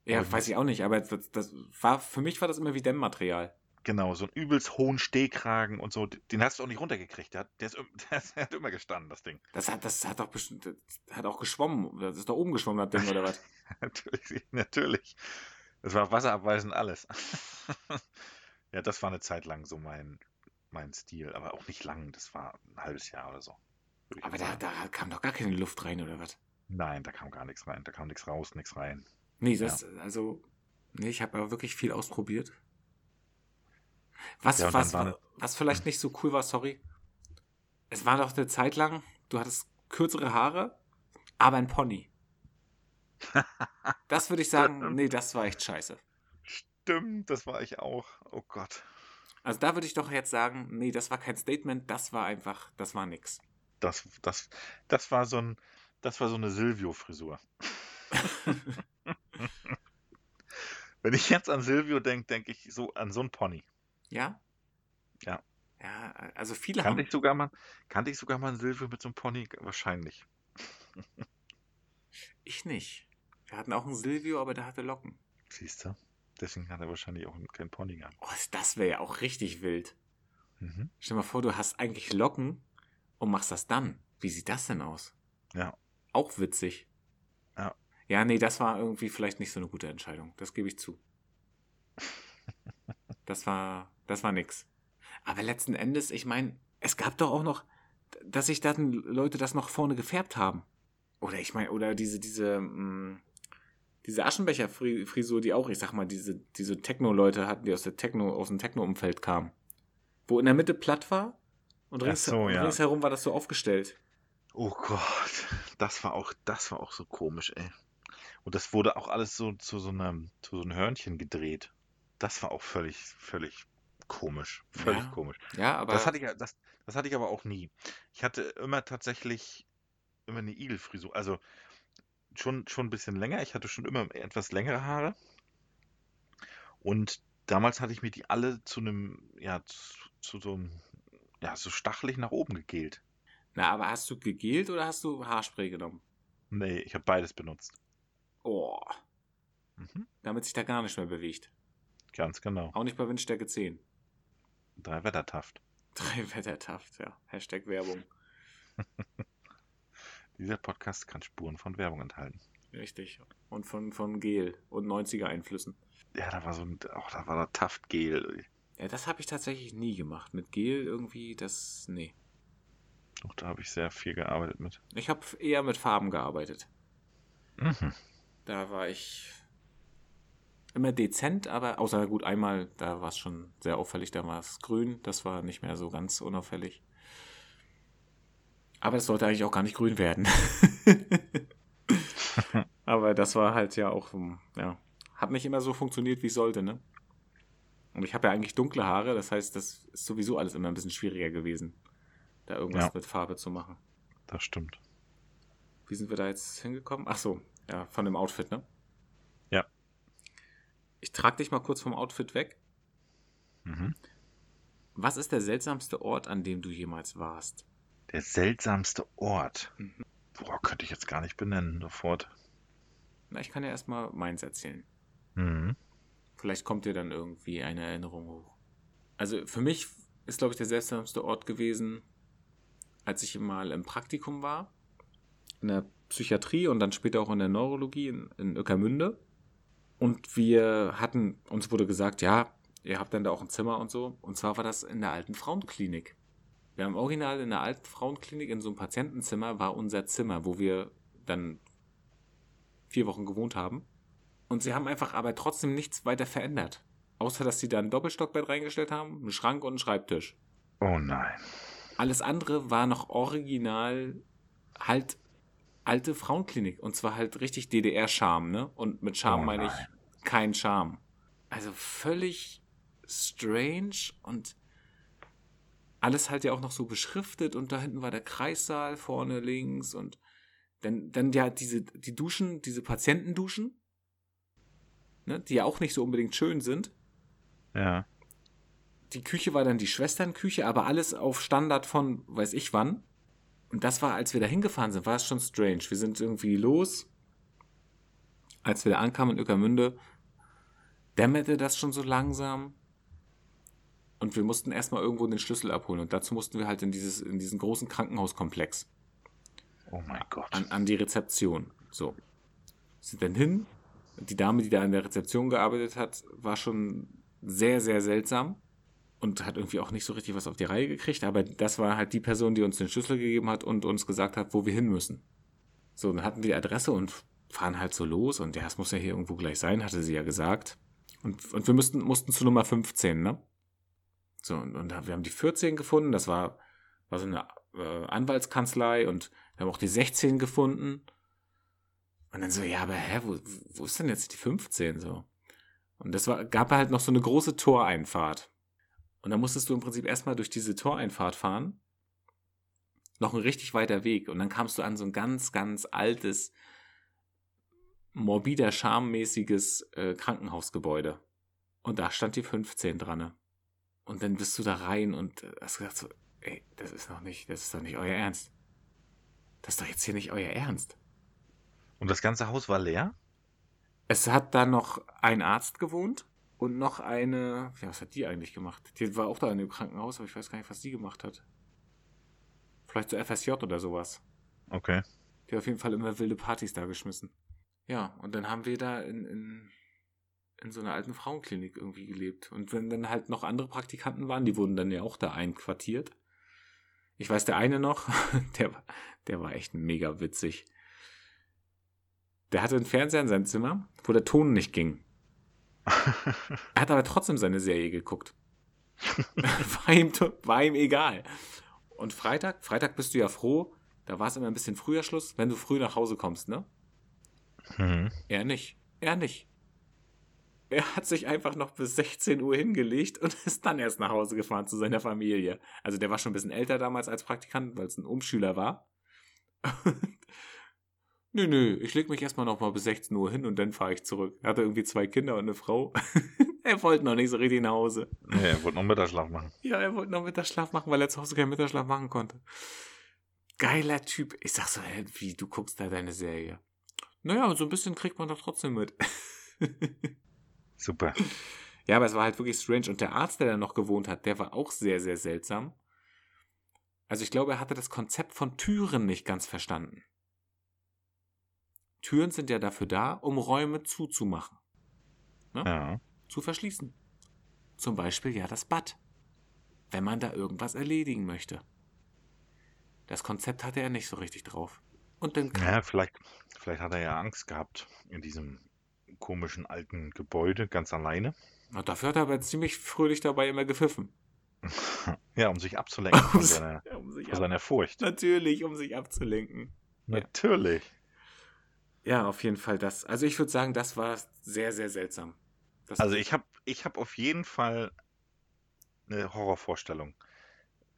Ja, weiß ich auch nicht, aber das, das, war, für mich war das immer wie Dämmmaterial. Genau, so einen übelst hohen Stehkragen und so. Den hast du auch nicht runtergekriegt. Der hat, der, ist, der hat immer gestanden, das Ding. Das hat, das hat doch bestimmt, das hat auch geschwommen. Das ist da oben geschwommen, das Ding, oder was? natürlich, natürlich. Das war wasserabweisend alles. ja, das war eine Zeit lang so mein, mein Stil, aber auch nicht lang. Das war ein halbes Jahr oder so. Aber da, da kam doch gar keine Luft rein, oder was? Nein, da kam gar nichts rein. Da kam nichts raus, nichts rein. Nee, das, ja. also, nee, ich habe aber wirklich viel ausprobiert. Was, Ja, was, war- was vielleicht nicht so cool war, sorry. Es war doch eine Zeit lang, du hattest kürzere Haare, aber ein Pony. Das würde ich sagen, nee, das war echt scheiße. Stimmt, das war ich auch. Oh Gott. Also da würde ich doch jetzt sagen, nee, das war kein Statement, das war einfach, das war nix. Das, das, das war so ein, das war so eine Silvio-Frisur. Wenn ich jetzt an Silvio denke, denke ich so an so ein Pony. Ja? Ja. Ja, also viele Kannte haben. ich sogar mal, kannte ich sogar mal einen Silvio mit so einem Pony? Wahrscheinlich. Ich nicht. Wir hatten auch einen Silvio, aber der hatte Locken. Siehst du? Deswegen hat er wahrscheinlich auch keinen Pony gehabt. Oh, das wäre ja auch richtig wild. Mhm. Stell dir mal vor, du hast eigentlich Locken und machst das dann. Wie sieht das denn aus? Ja. Auch witzig. Ja. Ja, nee, das war irgendwie vielleicht nicht so eine gute Entscheidung. Das gebe ich zu. Das war, das war nix. Aber letzten Endes, ich meine, es gab doch auch noch, dass sich dann Leute das noch vorne gefärbt haben. Oder ich meine, oder diese, diese, mh, diese Aschenbecher-Frisur, die auch, ich sag mal, diese, diese Techno-Leute hatten, die aus der Techno, aus dem Techno-Umfeld kamen. Wo in der Mitte platt war und rings, so, ja. ringsherum war das so aufgestellt. Oh Gott, das war auch, das war auch so komisch, ey. Und das wurde auch alles so zu so einem, zu so einem Hörnchen gedreht. Das war auch völlig, völlig komisch. Völlig Ja, komisch. Ja, aber Das hatte ich, das, das hatte ich aber auch nie. Ich hatte immer tatsächlich immer eine Igelfrisur. Also schon, schon ein bisschen länger. Ich hatte schon immer etwas längere Haare. Und damals hatte ich mir die alle zu einem, ja, zu, zu so einem, ja, so stachelig nach oben gegelt. Na, aber hast du gegelt oder hast du Haarspray genommen? Nee, ich habe beides benutzt. Oh, Mhm. damit sich da gar nicht mehr bewegt. Ganz genau. Auch nicht bei Windstärke 10. Drei Wettertaft. Drei Wettertaft, ja. Hashtag Werbung. Dieser Podcast kann Spuren von Werbung enthalten. Richtig. Und von, von Gel und 90er-Einflüssen. Ja, da war so ein, auch da war da Taftgel. Ja, das habe ich tatsächlich nie gemacht. Mit Gel irgendwie, das. Nee. Auch da habe ich sehr viel gearbeitet mit. Ich habe eher mit Farben gearbeitet. Mhm. Da war ich immer dezent, aber außer gut einmal, da war es schon sehr auffällig, da war es grün, das war nicht mehr so ganz unauffällig. Aber es sollte eigentlich auch gar nicht grün werden. aber das war halt ja auch, ähm, ja, hat nicht immer so funktioniert, wie es sollte, ne? Und ich habe ja eigentlich dunkle Haare, das heißt, das ist sowieso alles immer ein bisschen schwieriger gewesen, da irgendwas Ja. mit Farbe zu machen. Das stimmt. Wie sind wir da jetzt hingekommen? Ach so, ja, von dem Outfit, ne? Ich trage dich mal kurz vom Outfit weg. Mhm. Was ist der seltsamste Ort, an dem du jemals warst? Der seltsamste Ort. Mhm. Boah, könnte ich jetzt gar nicht benennen sofort. Na, ich kann ja erstmal meins erzählen. Mhm. Vielleicht kommt dir dann irgendwie eine Erinnerung hoch. Also für mich ist, glaube ich, der seltsamste Ort gewesen, als ich mal im Praktikum war. In der Psychiatrie und dann später auch in der Neurologie in, in Öckermünde. Und wir hatten, uns wurde gesagt, ja, ihr habt dann da auch ein Zimmer und so. Und zwar war das in der alten Frauenklinik. Wir haben original in der alten Frauenklinik in so einem Patientenzimmer war unser Zimmer, wo wir dann vier Wochen gewohnt haben. Und sie haben einfach aber trotzdem nichts weiter verändert. Außer, dass sie da ein Doppelstockbett reingestellt haben, einen Schrank und einen Schreibtisch. Oh nein. Alles andere war noch original halt alte Frauenklinik. Und zwar halt richtig DDR-Charme, ne? Und mit Charme Oh meine ich kein Charme. Also völlig strange und alles halt ja auch noch so beschriftet und da hinten war der Kreissaal vorne links und dann, dann ja diese, die Duschen, diese Patientenduschen, ne, die ja auch nicht so unbedingt schön sind. Ja. Die Küche war dann die Schwesternküche, aber alles auf Standard von weiß ich wann. Und das war, als wir da hingefahren sind, war es schon strange. Wir sind irgendwie los. Als wir da ankamen in Ueckermünde, dämmerte das schon so langsam. Und wir mussten erstmal irgendwo den Schlüssel abholen. Und dazu mussten wir halt in, dieses, in diesen großen Krankenhauskomplex. Oh mein Gott. An, an die Rezeption. So. Sind dann hin. Die Dame, die da an der Rezeption gearbeitet hat, war schon sehr, sehr seltsam. Und hat irgendwie auch nicht so richtig was auf die Reihe gekriegt. Aber das war halt die Person, die uns den Schlüssel gegeben hat und uns gesagt hat, wo wir hin müssen. So, dann hatten wir die Adresse und fahren halt so los. Und ja, es muss ja hier irgendwo gleich sein, hatte sie ja gesagt. Und, und wir müssten, mussten zu Nummer 15, ne? So, und, und wir haben die 14 gefunden, das war, war so eine äh, Anwaltskanzlei und wir haben auch die 16 gefunden. Und dann so, ja, aber hä, wo, wo ist denn jetzt die 15 so? Und das war, gab halt noch so eine große Toreinfahrt. Und da musstest du im Prinzip erstmal durch diese Toreinfahrt fahren. Noch ein richtig weiter Weg. Und dann kamst du an so ein ganz, ganz altes, morbider, schammäßiges äh, Krankenhausgebäude. Und da stand die 15 dran. Und dann bist du da rein und äh, hast gedacht so, ey, das ist noch nicht, das ist doch nicht euer Ernst. Das ist doch jetzt hier nicht euer Ernst. Und das ganze Haus war leer? Es hat da noch ein Arzt gewohnt und noch eine, ja, was hat die eigentlich gemacht? Die war auch da in dem Krankenhaus, aber ich weiß gar nicht, was die gemacht hat. Vielleicht so FSJ oder sowas. Okay. Die hat auf jeden Fall immer wilde Partys da geschmissen. Ja, und dann haben wir da in, in, in so einer alten Frauenklinik irgendwie gelebt. Und wenn dann halt noch andere Praktikanten waren, die wurden dann ja auch da einquartiert. Ich weiß, der eine noch, der, der war echt mega witzig. Der hatte einen Fernseher in seinem Zimmer, wo der Ton nicht ging. er hat aber trotzdem seine Serie geguckt. war, ihm, war ihm egal. Und Freitag, Freitag bist du ja froh, da war es immer ein bisschen früher Schluss, wenn du früh nach Hause kommst, ne? Mhm. Er nicht. Er nicht. Er hat sich einfach noch bis 16 Uhr hingelegt und ist dann erst nach Hause gefahren zu seiner Familie. Also der war schon ein bisschen älter damals als Praktikant, weil es ein Umschüler war. Nö, nö, ich leg mich erstmal noch mal bis 16 Uhr hin und dann fahre ich zurück. Er hatte irgendwie zwei Kinder und eine Frau. er wollte noch nicht so richtig nach Hause. Nee, er wollte noch Mittagsschlaf machen. Ja, er wollte noch Mittagsschlaf machen, weil er zu Hause keinen Mittagsschlaf machen konnte. Geiler Typ. Ich sag so, hä, wie, du guckst da deine Serie. Naja, so ein bisschen kriegt man doch trotzdem mit. Super. Ja, aber es war halt wirklich strange. Und der Arzt, der da noch gewohnt hat, der war auch sehr, sehr seltsam. Also ich glaube, er hatte das Konzept von Türen nicht ganz verstanden. Türen sind ja dafür da, um Räume zuzumachen. Ne? Ja. Zu verschließen. Zum Beispiel ja das Bad. Wenn man da irgendwas erledigen möchte. Das Konzept hatte er nicht so richtig drauf. Und dann ja, vielleicht, vielleicht hat er ja Angst gehabt in diesem komischen alten Gebäude ganz alleine. Na, dafür hat er aber ziemlich fröhlich dabei immer gepfiffen. ja, um sich abzulenken von, seiner, um von seiner Furcht. Natürlich, um sich abzulenken. Natürlich. Ja, auf jeden Fall das. Also ich würde sagen, das war sehr, sehr seltsam. Das also ich habe ich hab auf jeden Fall eine Horrorvorstellung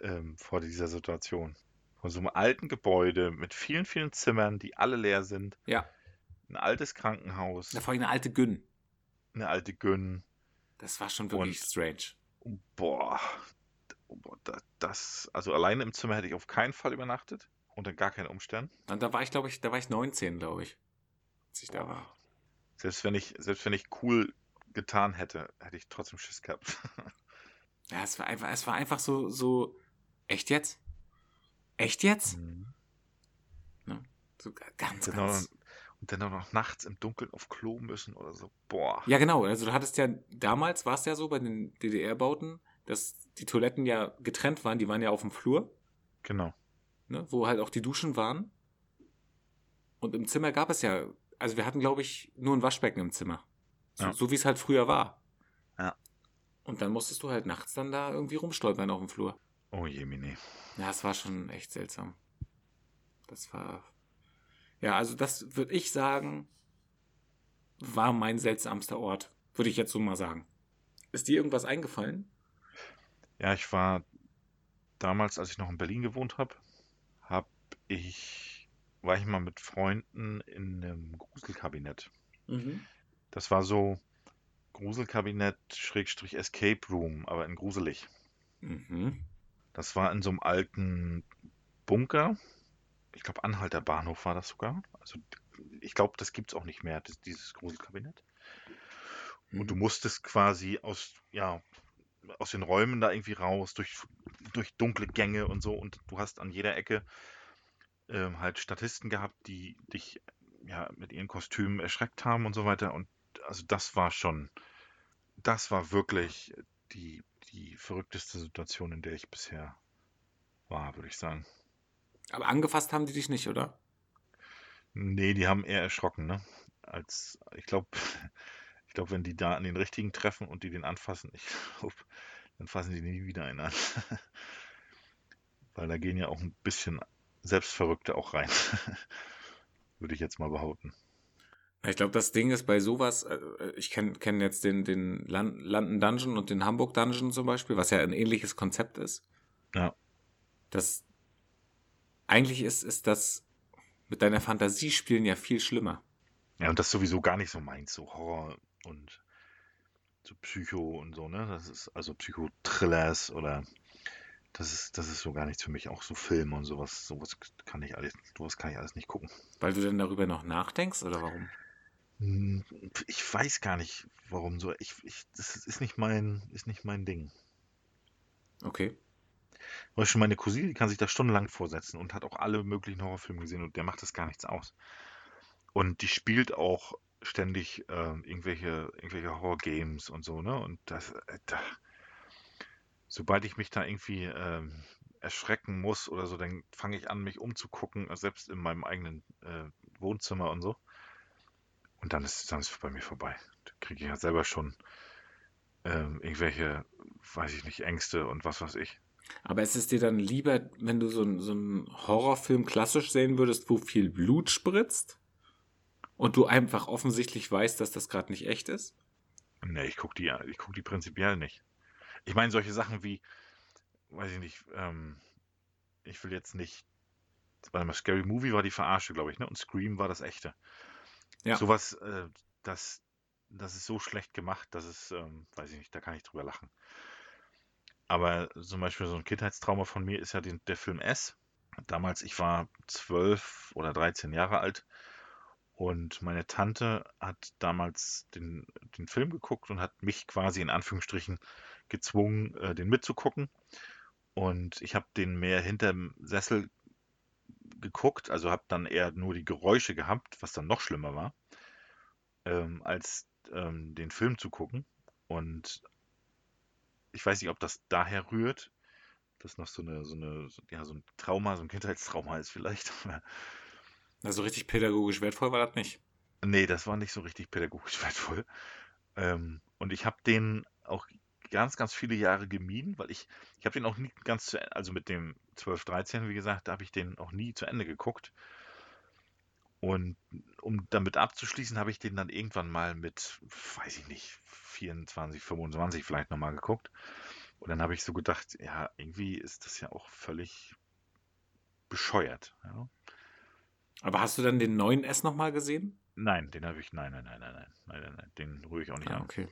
ähm, vor dieser Situation. Von so einem alten Gebäude mit vielen, vielen Zimmern, die alle leer sind. Ja. Ein altes Krankenhaus. Ja, vor allem eine alte Gyn. Eine alte Gyn. Das war schon wirklich Und, strange. Boah, das, also alleine im Zimmer hätte ich auf keinen Fall übernachtet. Unter gar keinen Umständen. Und da war ich, glaube ich, da war ich 19, glaube ich als ich da war. Selbst wenn ich, selbst wenn ich cool getan hätte, hätte ich trotzdem Schiss gehabt. ja, es war einfach, es war einfach so, so, echt jetzt? Echt jetzt? Mhm. Ne? So ganz, und ganz. Und dann auch noch nachts im Dunkeln auf Klo müssen oder so. Boah. Ja, genau. Also du hattest ja, damals war es ja so bei den DDR-Bauten, dass die Toiletten ja getrennt waren, die waren ja auf dem Flur. Genau. Ne, wo halt auch die Duschen waren. Und im Zimmer gab es ja also wir hatten, glaube ich, nur ein Waschbecken im Zimmer. So, ja. so wie es halt früher war. Ja. Und dann musstest du halt nachts dann da irgendwie rumstolpern auf dem Flur. Oh je, Mini. Ja, es war schon echt seltsam. Das war. Ja, also das würde ich sagen, war mein seltsamster Ort. Würde ich jetzt so mal sagen. Ist dir irgendwas eingefallen? Ja, ich war damals, als ich noch in Berlin gewohnt habe, habe ich war ich mal mit Freunden in einem Gruselkabinett. Mhm. Das war so Gruselkabinett Schrägstrich Escape Room, aber in gruselig. Mhm. Das war in so einem alten Bunker. Ich glaube, Anhalter Bahnhof war das sogar. Also ich glaube, das gibt es auch nicht mehr, das, dieses Gruselkabinett. Mhm. Und du musstest quasi aus, ja, aus den Räumen da irgendwie raus, durch, durch dunkle Gänge und so. Und du hast an jeder Ecke ähm, halt Statisten gehabt, die dich ja mit ihren Kostümen erschreckt haben und so weiter. Und also das war schon, das war wirklich die, die verrückteste Situation, in der ich bisher war, würde ich sagen. Aber angefasst haben die dich nicht, oder? Nee, die haben eher erschrocken, ne? Als, ich glaube, ich glaube, wenn die da an den richtigen treffen und die den anfassen, ich glaube, dann fassen die nie wieder einen an. Weil da gehen ja auch ein bisschen Selbstverrückte auch rein. Würde ich jetzt mal behaupten. Ich glaube, das Ding ist bei sowas, äh, ich kenne kenn jetzt den, den London Dungeon und den Hamburg Dungeon zum Beispiel, was ja ein ähnliches Konzept ist. Ja. Das eigentlich ist, ist das mit deiner Fantasie spielen ja viel schlimmer. Ja, und das sowieso gar nicht so meins, so Horror und so Psycho und so, ne? Das ist also Psychothrillers oder das ist, das ist so gar nichts für mich. Auch so Filme und sowas, sowas kann ich alles, sowas kann ich alles nicht gucken. Weil du denn darüber noch nachdenkst oder warum? Hm, ich weiß gar nicht, warum so. Ich, ich, das ist nicht mein, ist nicht mein Ding. Okay. Weil schon meine Cousine, die kann sich da stundenlang vorsetzen und hat auch alle möglichen Horrorfilme gesehen und der macht das gar nichts aus. Und die spielt auch ständig äh, irgendwelche, irgendwelche Horror-Games und so, ne? Und das, äh, da, sobald ich mich da irgendwie äh, erschrecken muss oder so, dann fange ich an, mich umzugucken, selbst in meinem eigenen äh, Wohnzimmer und so. Und dann ist, dann ist es bei mir vorbei. Da kriege ich ja selber schon ähm, irgendwelche, weiß ich nicht, Ängste und was weiß ich. Aber ist es dir dann lieber, wenn du so, so einen Horrorfilm klassisch sehen würdest, wo viel Blut spritzt? Und du einfach offensichtlich weißt, dass das gerade nicht echt ist? Nee, ich gucke die, ich guck die prinzipiell nicht. Ich meine, solche Sachen wie, weiß ich nicht, ähm, ich will jetzt nicht, warte mal, Scary Movie war die Verarsche, glaube ich, ne? Und Scream war das echte. Ja. Sowas, äh, das, das ist so schlecht gemacht, dass es, ähm, weiß ich nicht, da kann ich drüber lachen. Aber zum Beispiel so ein Kindheitstrauma von mir ist ja den, der Film S. Damals, ich war zwölf oder dreizehn Jahre alt und meine Tante hat damals den, den Film geguckt und hat mich quasi in Anführungsstrichen gezwungen, äh, den mitzugucken. Und ich habe den mehr hinterm Sessel geguckt, also habe dann eher nur die Geräusche gehabt, was dann noch schlimmer war, ähm, als ähm, den Film zu gucken. Und ich weiß nicht, ob das daher rührt, dass noch so eine, so eine, ja, so ein Trauma, so ein Kindheitstrauma ist vielleicht. also richtig pädagogisch wertvoll war das nicht. Nee, das war nicht so richtig pädagogisch wertvoll. Ähm, und ich habe den auch ganz, ganz viele Jahre gemieden, weil ich, ich habe den auch nie ganz zu Ende, also mit dem 12, 13, wie gesagt, da habe ich den auch nie zu Ende geguckt. Und um damit abzuschließen, habe ich den dann irgendwann mal mit, weiß ich nicht, 24, 25 vielleicht nochmal geguckt. Und dann habe ich so gedacht, ja, irgendwie ist das ja auch völlig bescheuert. Ja. Aber hast du dann den neuen S nochmal gesehen? Nein, den habe ich, nein, nein, nein, nein, nein, nein, nein, den rühre ich auch nicht ah, an. Okay.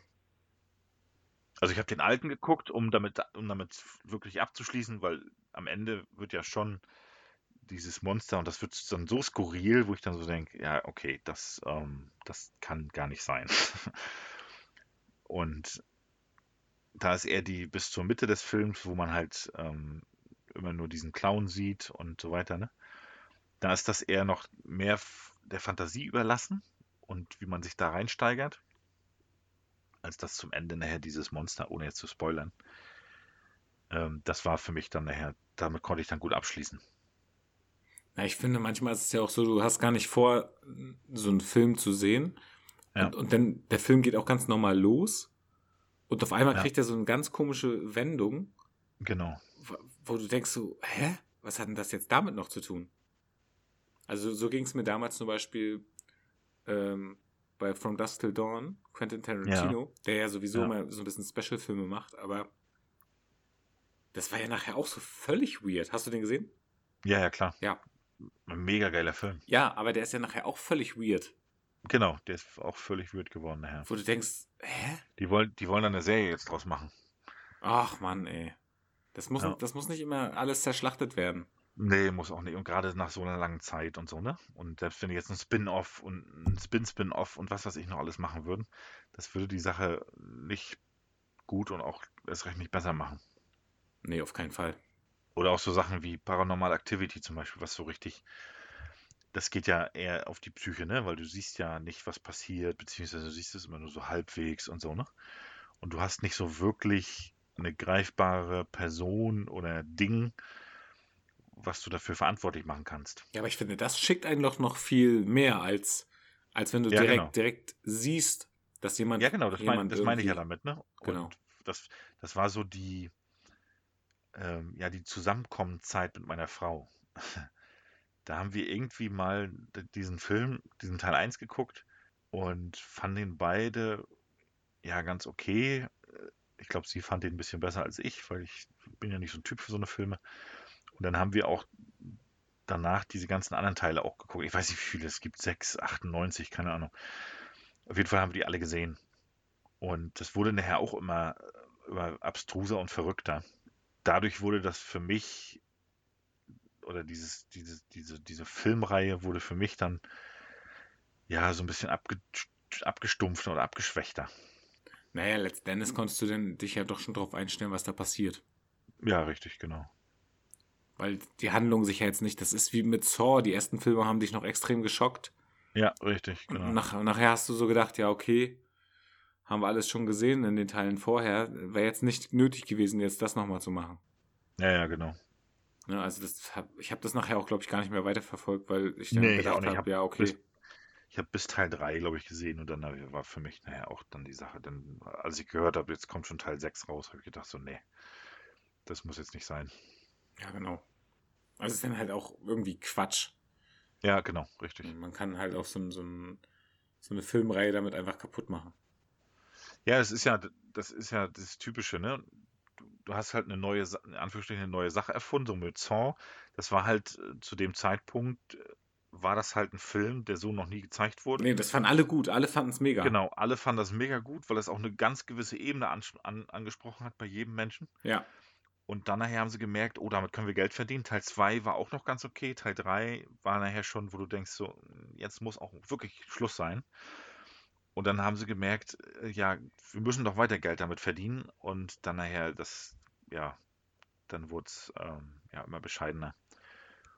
Also ich habe den alten geguckt, um damit, um damit wirklich abzuschließen, weil am Ende wird ja schon dieses Monster und das wird dann so skurril, wo ich dann so denke, ja, okay, das, ähm, das kann gar nicht sein. und da ist eher die bis zur Mitte des Films, wo man halt ähm, immer nur diesen Clown sieht und so weiter, ne? Da ist das eher noch mehr der Fantasie überlassen und wie man sich da reinsteigert als das zum Ende nachher dieses Monster, ohne jetzt zu spoilern. Ähm, das war für mich dann nachher, damit konnte ich dann gut abschließen. Ja, ich finde, manchmal ist es ja auch so, du hast gar nicht vor, so einen Film zu sehen. Ja. Und, und dann, der Film geht auch ganz normal los. Und auf einmal ja. kriegt er so eine ganz komische Wendung. Genau. Wo, wo du denkst so, hä? Was hat denn das jetzt damit noch zu tun? Also so ging es mir damals zum Beispiel ähm, bei From Dusk Till Dawn, Quentin Tarantino, ja. der ja sowieso ja. mal so ein bisschen Special-Filme macht, aber das war ja nachher auch so völlig weird. Hast du den gesehen? Ja, ja, klar. Ja. Ein mega geiler Film. Ja, aber der ist ja nachher auch völlig weird. Genau, der ist auch völlig weird geworden nachher. Wo du denkst, hä? Die wollen, die wollen eine Serie jetzt draus machen. Ach Mann, ey. Das muss, ja. das muss nicht immer alles zerschlachtet werden. Nee, muss auch nicht. Und gerade nach so einer langen Zeit und so, ne? Und selbst wenn die jetzt ein Spin-off und ein Spin-Spin-off und was weiß ich noch alles machen würden, das würde die Sache nicht gut und auch erst recht nicht besser machen. Nee, auf keinen Fall. Oder auch so Sachen wie Paranormal Activity zum Beispiel, was so richtig, das geht ja eher auf die Psyche, ne? Weil du siehst ja nicht, was passiert, beziehungsweise du siehst es immer nur so halbwegs und so, ne? Und du hast nicht so wirklich eine greifbare Person oder Ding, was du dafür verantwortlich machen kannst. Ja, aber ich finde, das schickt einen doch noch viel mehr, als, als wenn du ja, direkt, genau. direkt siehst, dass jemand. Ja, genau, das, mein, das meine ich ja damit, ne? Genau. das, das war so die, ähm, ja, die Zusammenkommenzeit mit meiner Frau. Da haben wir irgendwie mal diesen Film, diesen Teil 1 geguckt und fanden den beide ja ganz okay. Ich glaube, sie fand den ein bisschen besser als ich, weil ich bin ja nicht so ein Typ für so eine Filme. Und dann haben wir auch danach diese ganzen anderen Teile auch geguckt. Ich weiß nicht, wie viele es gibt. 6, 98, keine Ahnung. Auf jeden Fall haben wir die alle gesehen. Und das wurde nachher auch immer, immer abstruser und verrückter. Dadurch wurde das für mich, oder dieses, diese, diese, diese Filmreihe wurde für mich dann ja so ein bisschen abge, abgestumpfter oder abgeschwächter. Naja, letzten Endes konntest du denn dich ja doch schon darauf einstellen, was da passiert. Ja, richtig, genau. Weil die Handlung sich ja jetzt nicht, das ist wie mit Saw, die ersten Filme haben dich noch extrem geschockt. Ja, richtig, genau. Nach, nachher hast du so gedacht, ja, okay, haben wir alles schon gesehen in den Teilen vorher. Wäre jetzt nicht nötig gewesen, jetzt das nochmal zu machen. Ja, ja, genau. Ja, also das hab, ich habe das nachher auch, glaube ich, gar nicht mehr weiterverfolgt, weil ich dann nee, gedacht habe, hab, ja, okay. Bis, ich habe bis Teil 3, glaube ich, gesehen und dann war für mich nachher auch dann die Sache. Denn als ich gehört habe, jetzt kommt schon Teil 6 raus, habe ich gedacht, so, nee, das muss jetzt nicht sein. Ja, genau. Also es ist dann halt auch irgendwie Quatsch. Ja, genau, richtig. Man kann halt auch so, so, so eine Filmreihe damit einfach kaputt machen. Ja, das ist ja, das ist ja das Typische, ne? Du, hast halt eine neue, in Anführungsstrichen eine neue Sache erfunden, so mit Saw. Das war halt äh, zu dem Zeitpunkt, äh, war das halt ein Film, der so noch nie gezeigt wurde. Nee, das fanden alle gut, alle fanden es mega. Genau, alle fanden das mega gut, weil es auch eine ganz gewisse Ebene an, an, angesprochen hat bei jedem Menschen. Ja. Und dann nachher haben sie gemerkt, oh, damit können wir Geld verdienen. Teil 2 war auch noch ganz okay. Teil 3 war nachher schon, wo du denkst, so, jetzt muss auch wirklich Schluss sein. Und dann haben sie gemerkt, äh, ja, wir müssen doch weiter Geld damit verdienen. Und dann nachher, das, ja, dann wurde es ähm, ja immer bescheidener.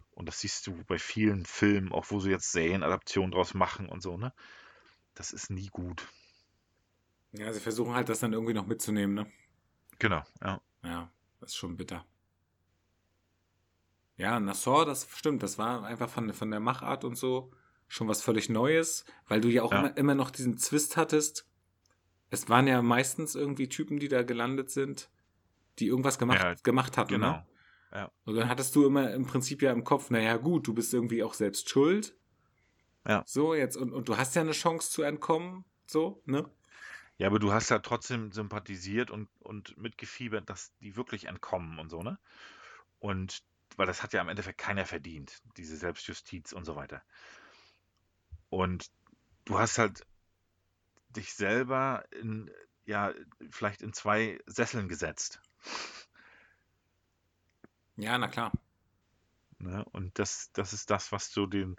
Und das siehst du bei vielen Filmen, auch wo sie jetzt Serienadaptionen draus machen und so, ne? Das ist nie gut. Ja, sie versuchen halt das dann irgendwie noch mitzunehmen, ne? Genau, ja. Ja, das ist schon bitter. Ja, Nassau, das stimmt, das war einfach von, von der Machart und so schon was völlig Neues, weil du ja auch ja. Immer, immer noch diesen Zwist hattest. Es waren ja meistens irgendwie Typen, die da gelandet sind, die irgendwas gemacht, ja, gemacht hatten, ne? genau. ne? Ja. Und dann hattest du immer im Prinzip ja im Kopf, naja, gut, du bist irgendwie auch selbst schuld. Ja. So, jetzt, und, und du hast ja eine Chance zu entkommen, so, ne? Ja, aber du hast ja trotzdem sympathisiert und, und mitgefiebert, dass die wirklich entkommen und so, ne? Und weil das hat ja am Endeffekt keiner verdient, diese Selbstjustiz und so weiter. Und du hast halt dich selber in, ja, vielleicht in zwei Sesseln gesetzt. Ja, na klar. Ne? Und das, das ist das, was du den,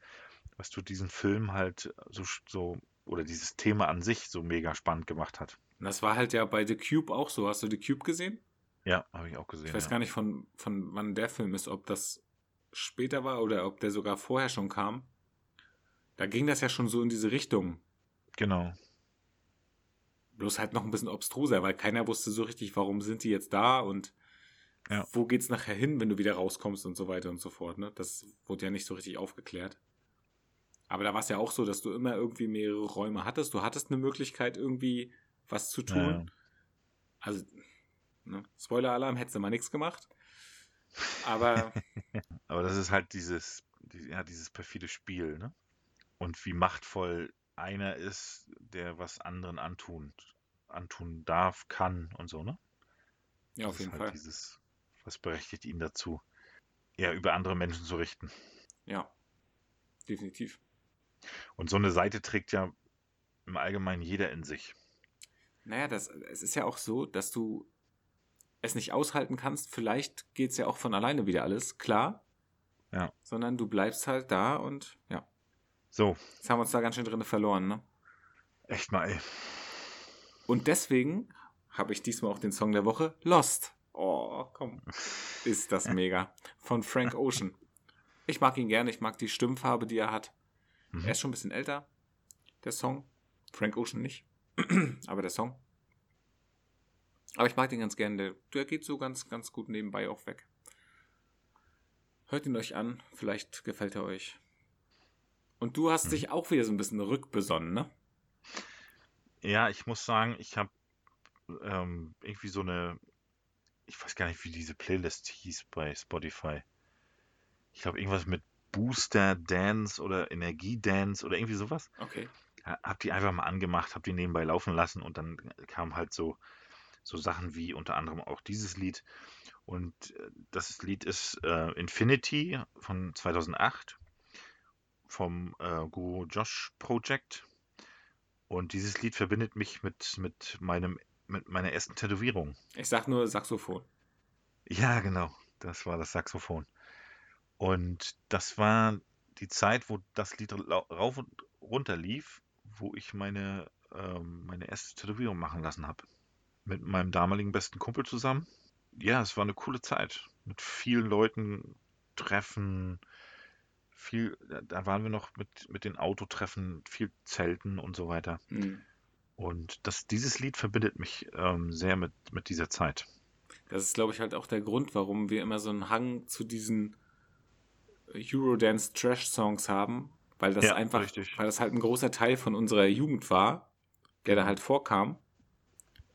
was du diesen Film halt so, so, oder dieses Thema an sich so mega spannend gemacht hat. Das war halt ja bei The Cube auch so. Hast du The Cube gesehen? Ja, habe ich auch gesehen. Ich weiß ja. gar nicht, von, von wann der Film ist, ob das später war oder ob der sogar vorher schon kam. Da ging das ja schon so in diese Richtung. Genau. Bloß halt noch ein bisschen obstruser, weil keiner wusste so richtig, warum sind die jetzt da und ja. wo geht's nachher hin, wenn du wieder rauskommst und so weiter und so fort. Ne? Das wurde ja nicht so richtig aufgeklärt. Aber da war es ja auch so, dass du immer irgendwie mehrere Räume hattest. Du hattest eine Möglichkeit, irgendwie was zu tun. Ja. Also, ne? Spoiler-Alarm, hättest du mal nichts gemacht. Aber. Aber das ist halt dieses, ja, dieses perfide Spiel, ne? und wie machtvoll einer ist, der was anderen antun, antun darf, kann und so, ne? Ja, auf jeden halt Fall. Dieses, was berechtigt ihn dazu, ja, über andere Menschen zu richten. Ja, definitiv. Und so eine Seite trägt ja im Allgemeinen jeder in sich. Naja, das, es ist ja auch so, dass du es nicht aushalten kannst. Vielleicht geht es ja auch von alleine wieder alles, klar. Ja. Sondern du bleibst halt da und ja. So. Jetzt haben wir uns da ganz schön drin verloren, ne? Echt mal, ey. Und deswegen habe ich diesmal auch den Song der Woche Lost. Oh, komm. Ist das mega. Von Frank Ocean. Ich mag ihn gerne, ich mag die Stimmfarbe, die er hat. Mhm. Er ist schon ein bisschen älter, der Song. Frank Ocean nicht. Aber der Song. Aber ich mag den ganz gerne. Der, der geht so ganz, ganz gut nebenbei auch weg. Hört ihn euch an, vielleicht gefällt er euch. Und du hast hm. dich auch wieder so ein bisschen rückbesonnen, ne? Ja, ich muss sagen, ich habe ähm, irgendwie so eine ich weiß gar nicht, wie diese Playlist hieß bei Spotify. Ich glaube, irgendwas mit Booster Dance oder Energie Dance oder irgendwie sowas. Okay. Hab die einfach mal angemacht, hab die nebenbei laufen lassen und dann kamen halt so, so Sachen wie unter anderem auch dieses Lied. Und äh, das Lied ist äh, Infinity von 2008 vom äh, Guru Josh Project. Und dieses Lied verbindet mich mit, mit, meinem, mit meiner ersten Tätowierung. Ich sag nur Saxophon. Ja, genau. Das war das Saxophon. Und das war die Zeit, wo das Lied rauf und runter lief, wo ich meine, ähm, meine erste Tätowierung machen lassen habe. Mit meinem damaligen besten Kumpel zusammen. Ja, es war eine coole Zeit. Mit vielen Leuten treffen, viel, da waren wir noch mit, mit den Autotreffen, viel Zelten und so weiter. Mhm. Und das, dieses Lied verbindet mich ähm, sehr mit, mit dieser Zeit. Das ist, glaube ich, halt auch der Grund, warum wir immer so einen Hang zu diesen Eurodance Trash Songs haben, weil das Ja, einfach, richtig. weil das halt ein großer Teil von unserer Jugend war, der da halt vorkam.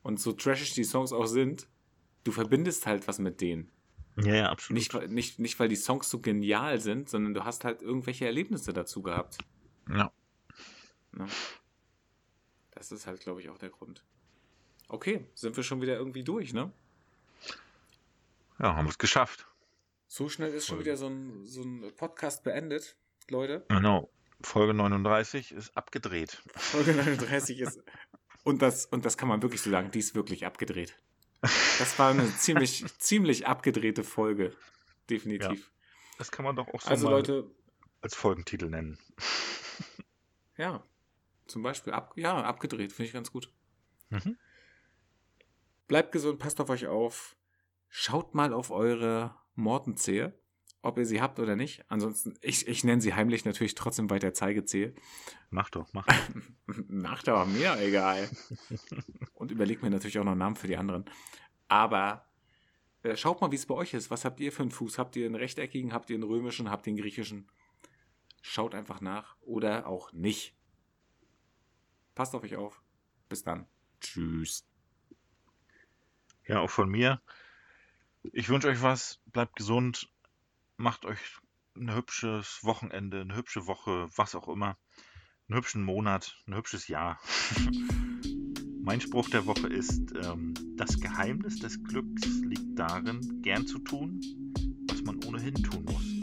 Und so trashig die Songs auch sind, du verbindest halt was mit denen. Ja, ja, absolut. Nicht, weil- nicht, nicht, weil die Songs so genial sind, sondern du hast halt irgendwelche Erlebnisse dazu gehabt. Ja. Ne? Das ist halt, glaube ich, auch der Grund. Okay, sind wir schon wieder irgendwie durch, ne? ja, haben wir es geschafft. So schnell ist schon Folge. wieder so ein, so ein Podcast beendet, Leute. Genau. Folge 39 ist abgedreht. Folge 39 ist. Und das, und das kann man wirklich so sagen, die ist wirklich abgedreht. Das war eine ziemlich, ziemlich abgedrehte Folge. Definitiv. Das kann man doch auch so also, mal Leute, als Folgentitel nennen. ja. Zum Beispiel, ab, ja, abgedreht, finde ich ganz gut. Mhm. Bleibt gesund, passt auf euch auf. Schaut mal auf eure Mortenzehe, ob ihr sie habt oder nicht. Ansonsten, ich, ich nenne sie heimlich natürlich trotzdem weiter Zeigezehe. Mach doch, mach. Macht aber mir egal. Und überlegt mir natürlich auch noch Namen für die anderen. Aber äh, schaut mal, wie es bei euch ist. Was habt ihr für einen Fuß? Habt ihr einen rechteckigen? Habt ihr einen römischen? Habt ihr einen griechischen? Schaut einfach nach oder auch nicht. Passt auf euch auf. Bis dann. Tschüss. Ja, auch von mir. Ich wünsche euch was. Bleibt gesund. Macht euch ein hübsches Wochenende, eine hübsche Woche, was auch immer. Einen hübschen Monat, ein hübsches Jahr. mein Spruch der Woche ist, ähm, das Geheimnis des Glücks liegt darin, gern zu tun, was man ohnehin tun muss.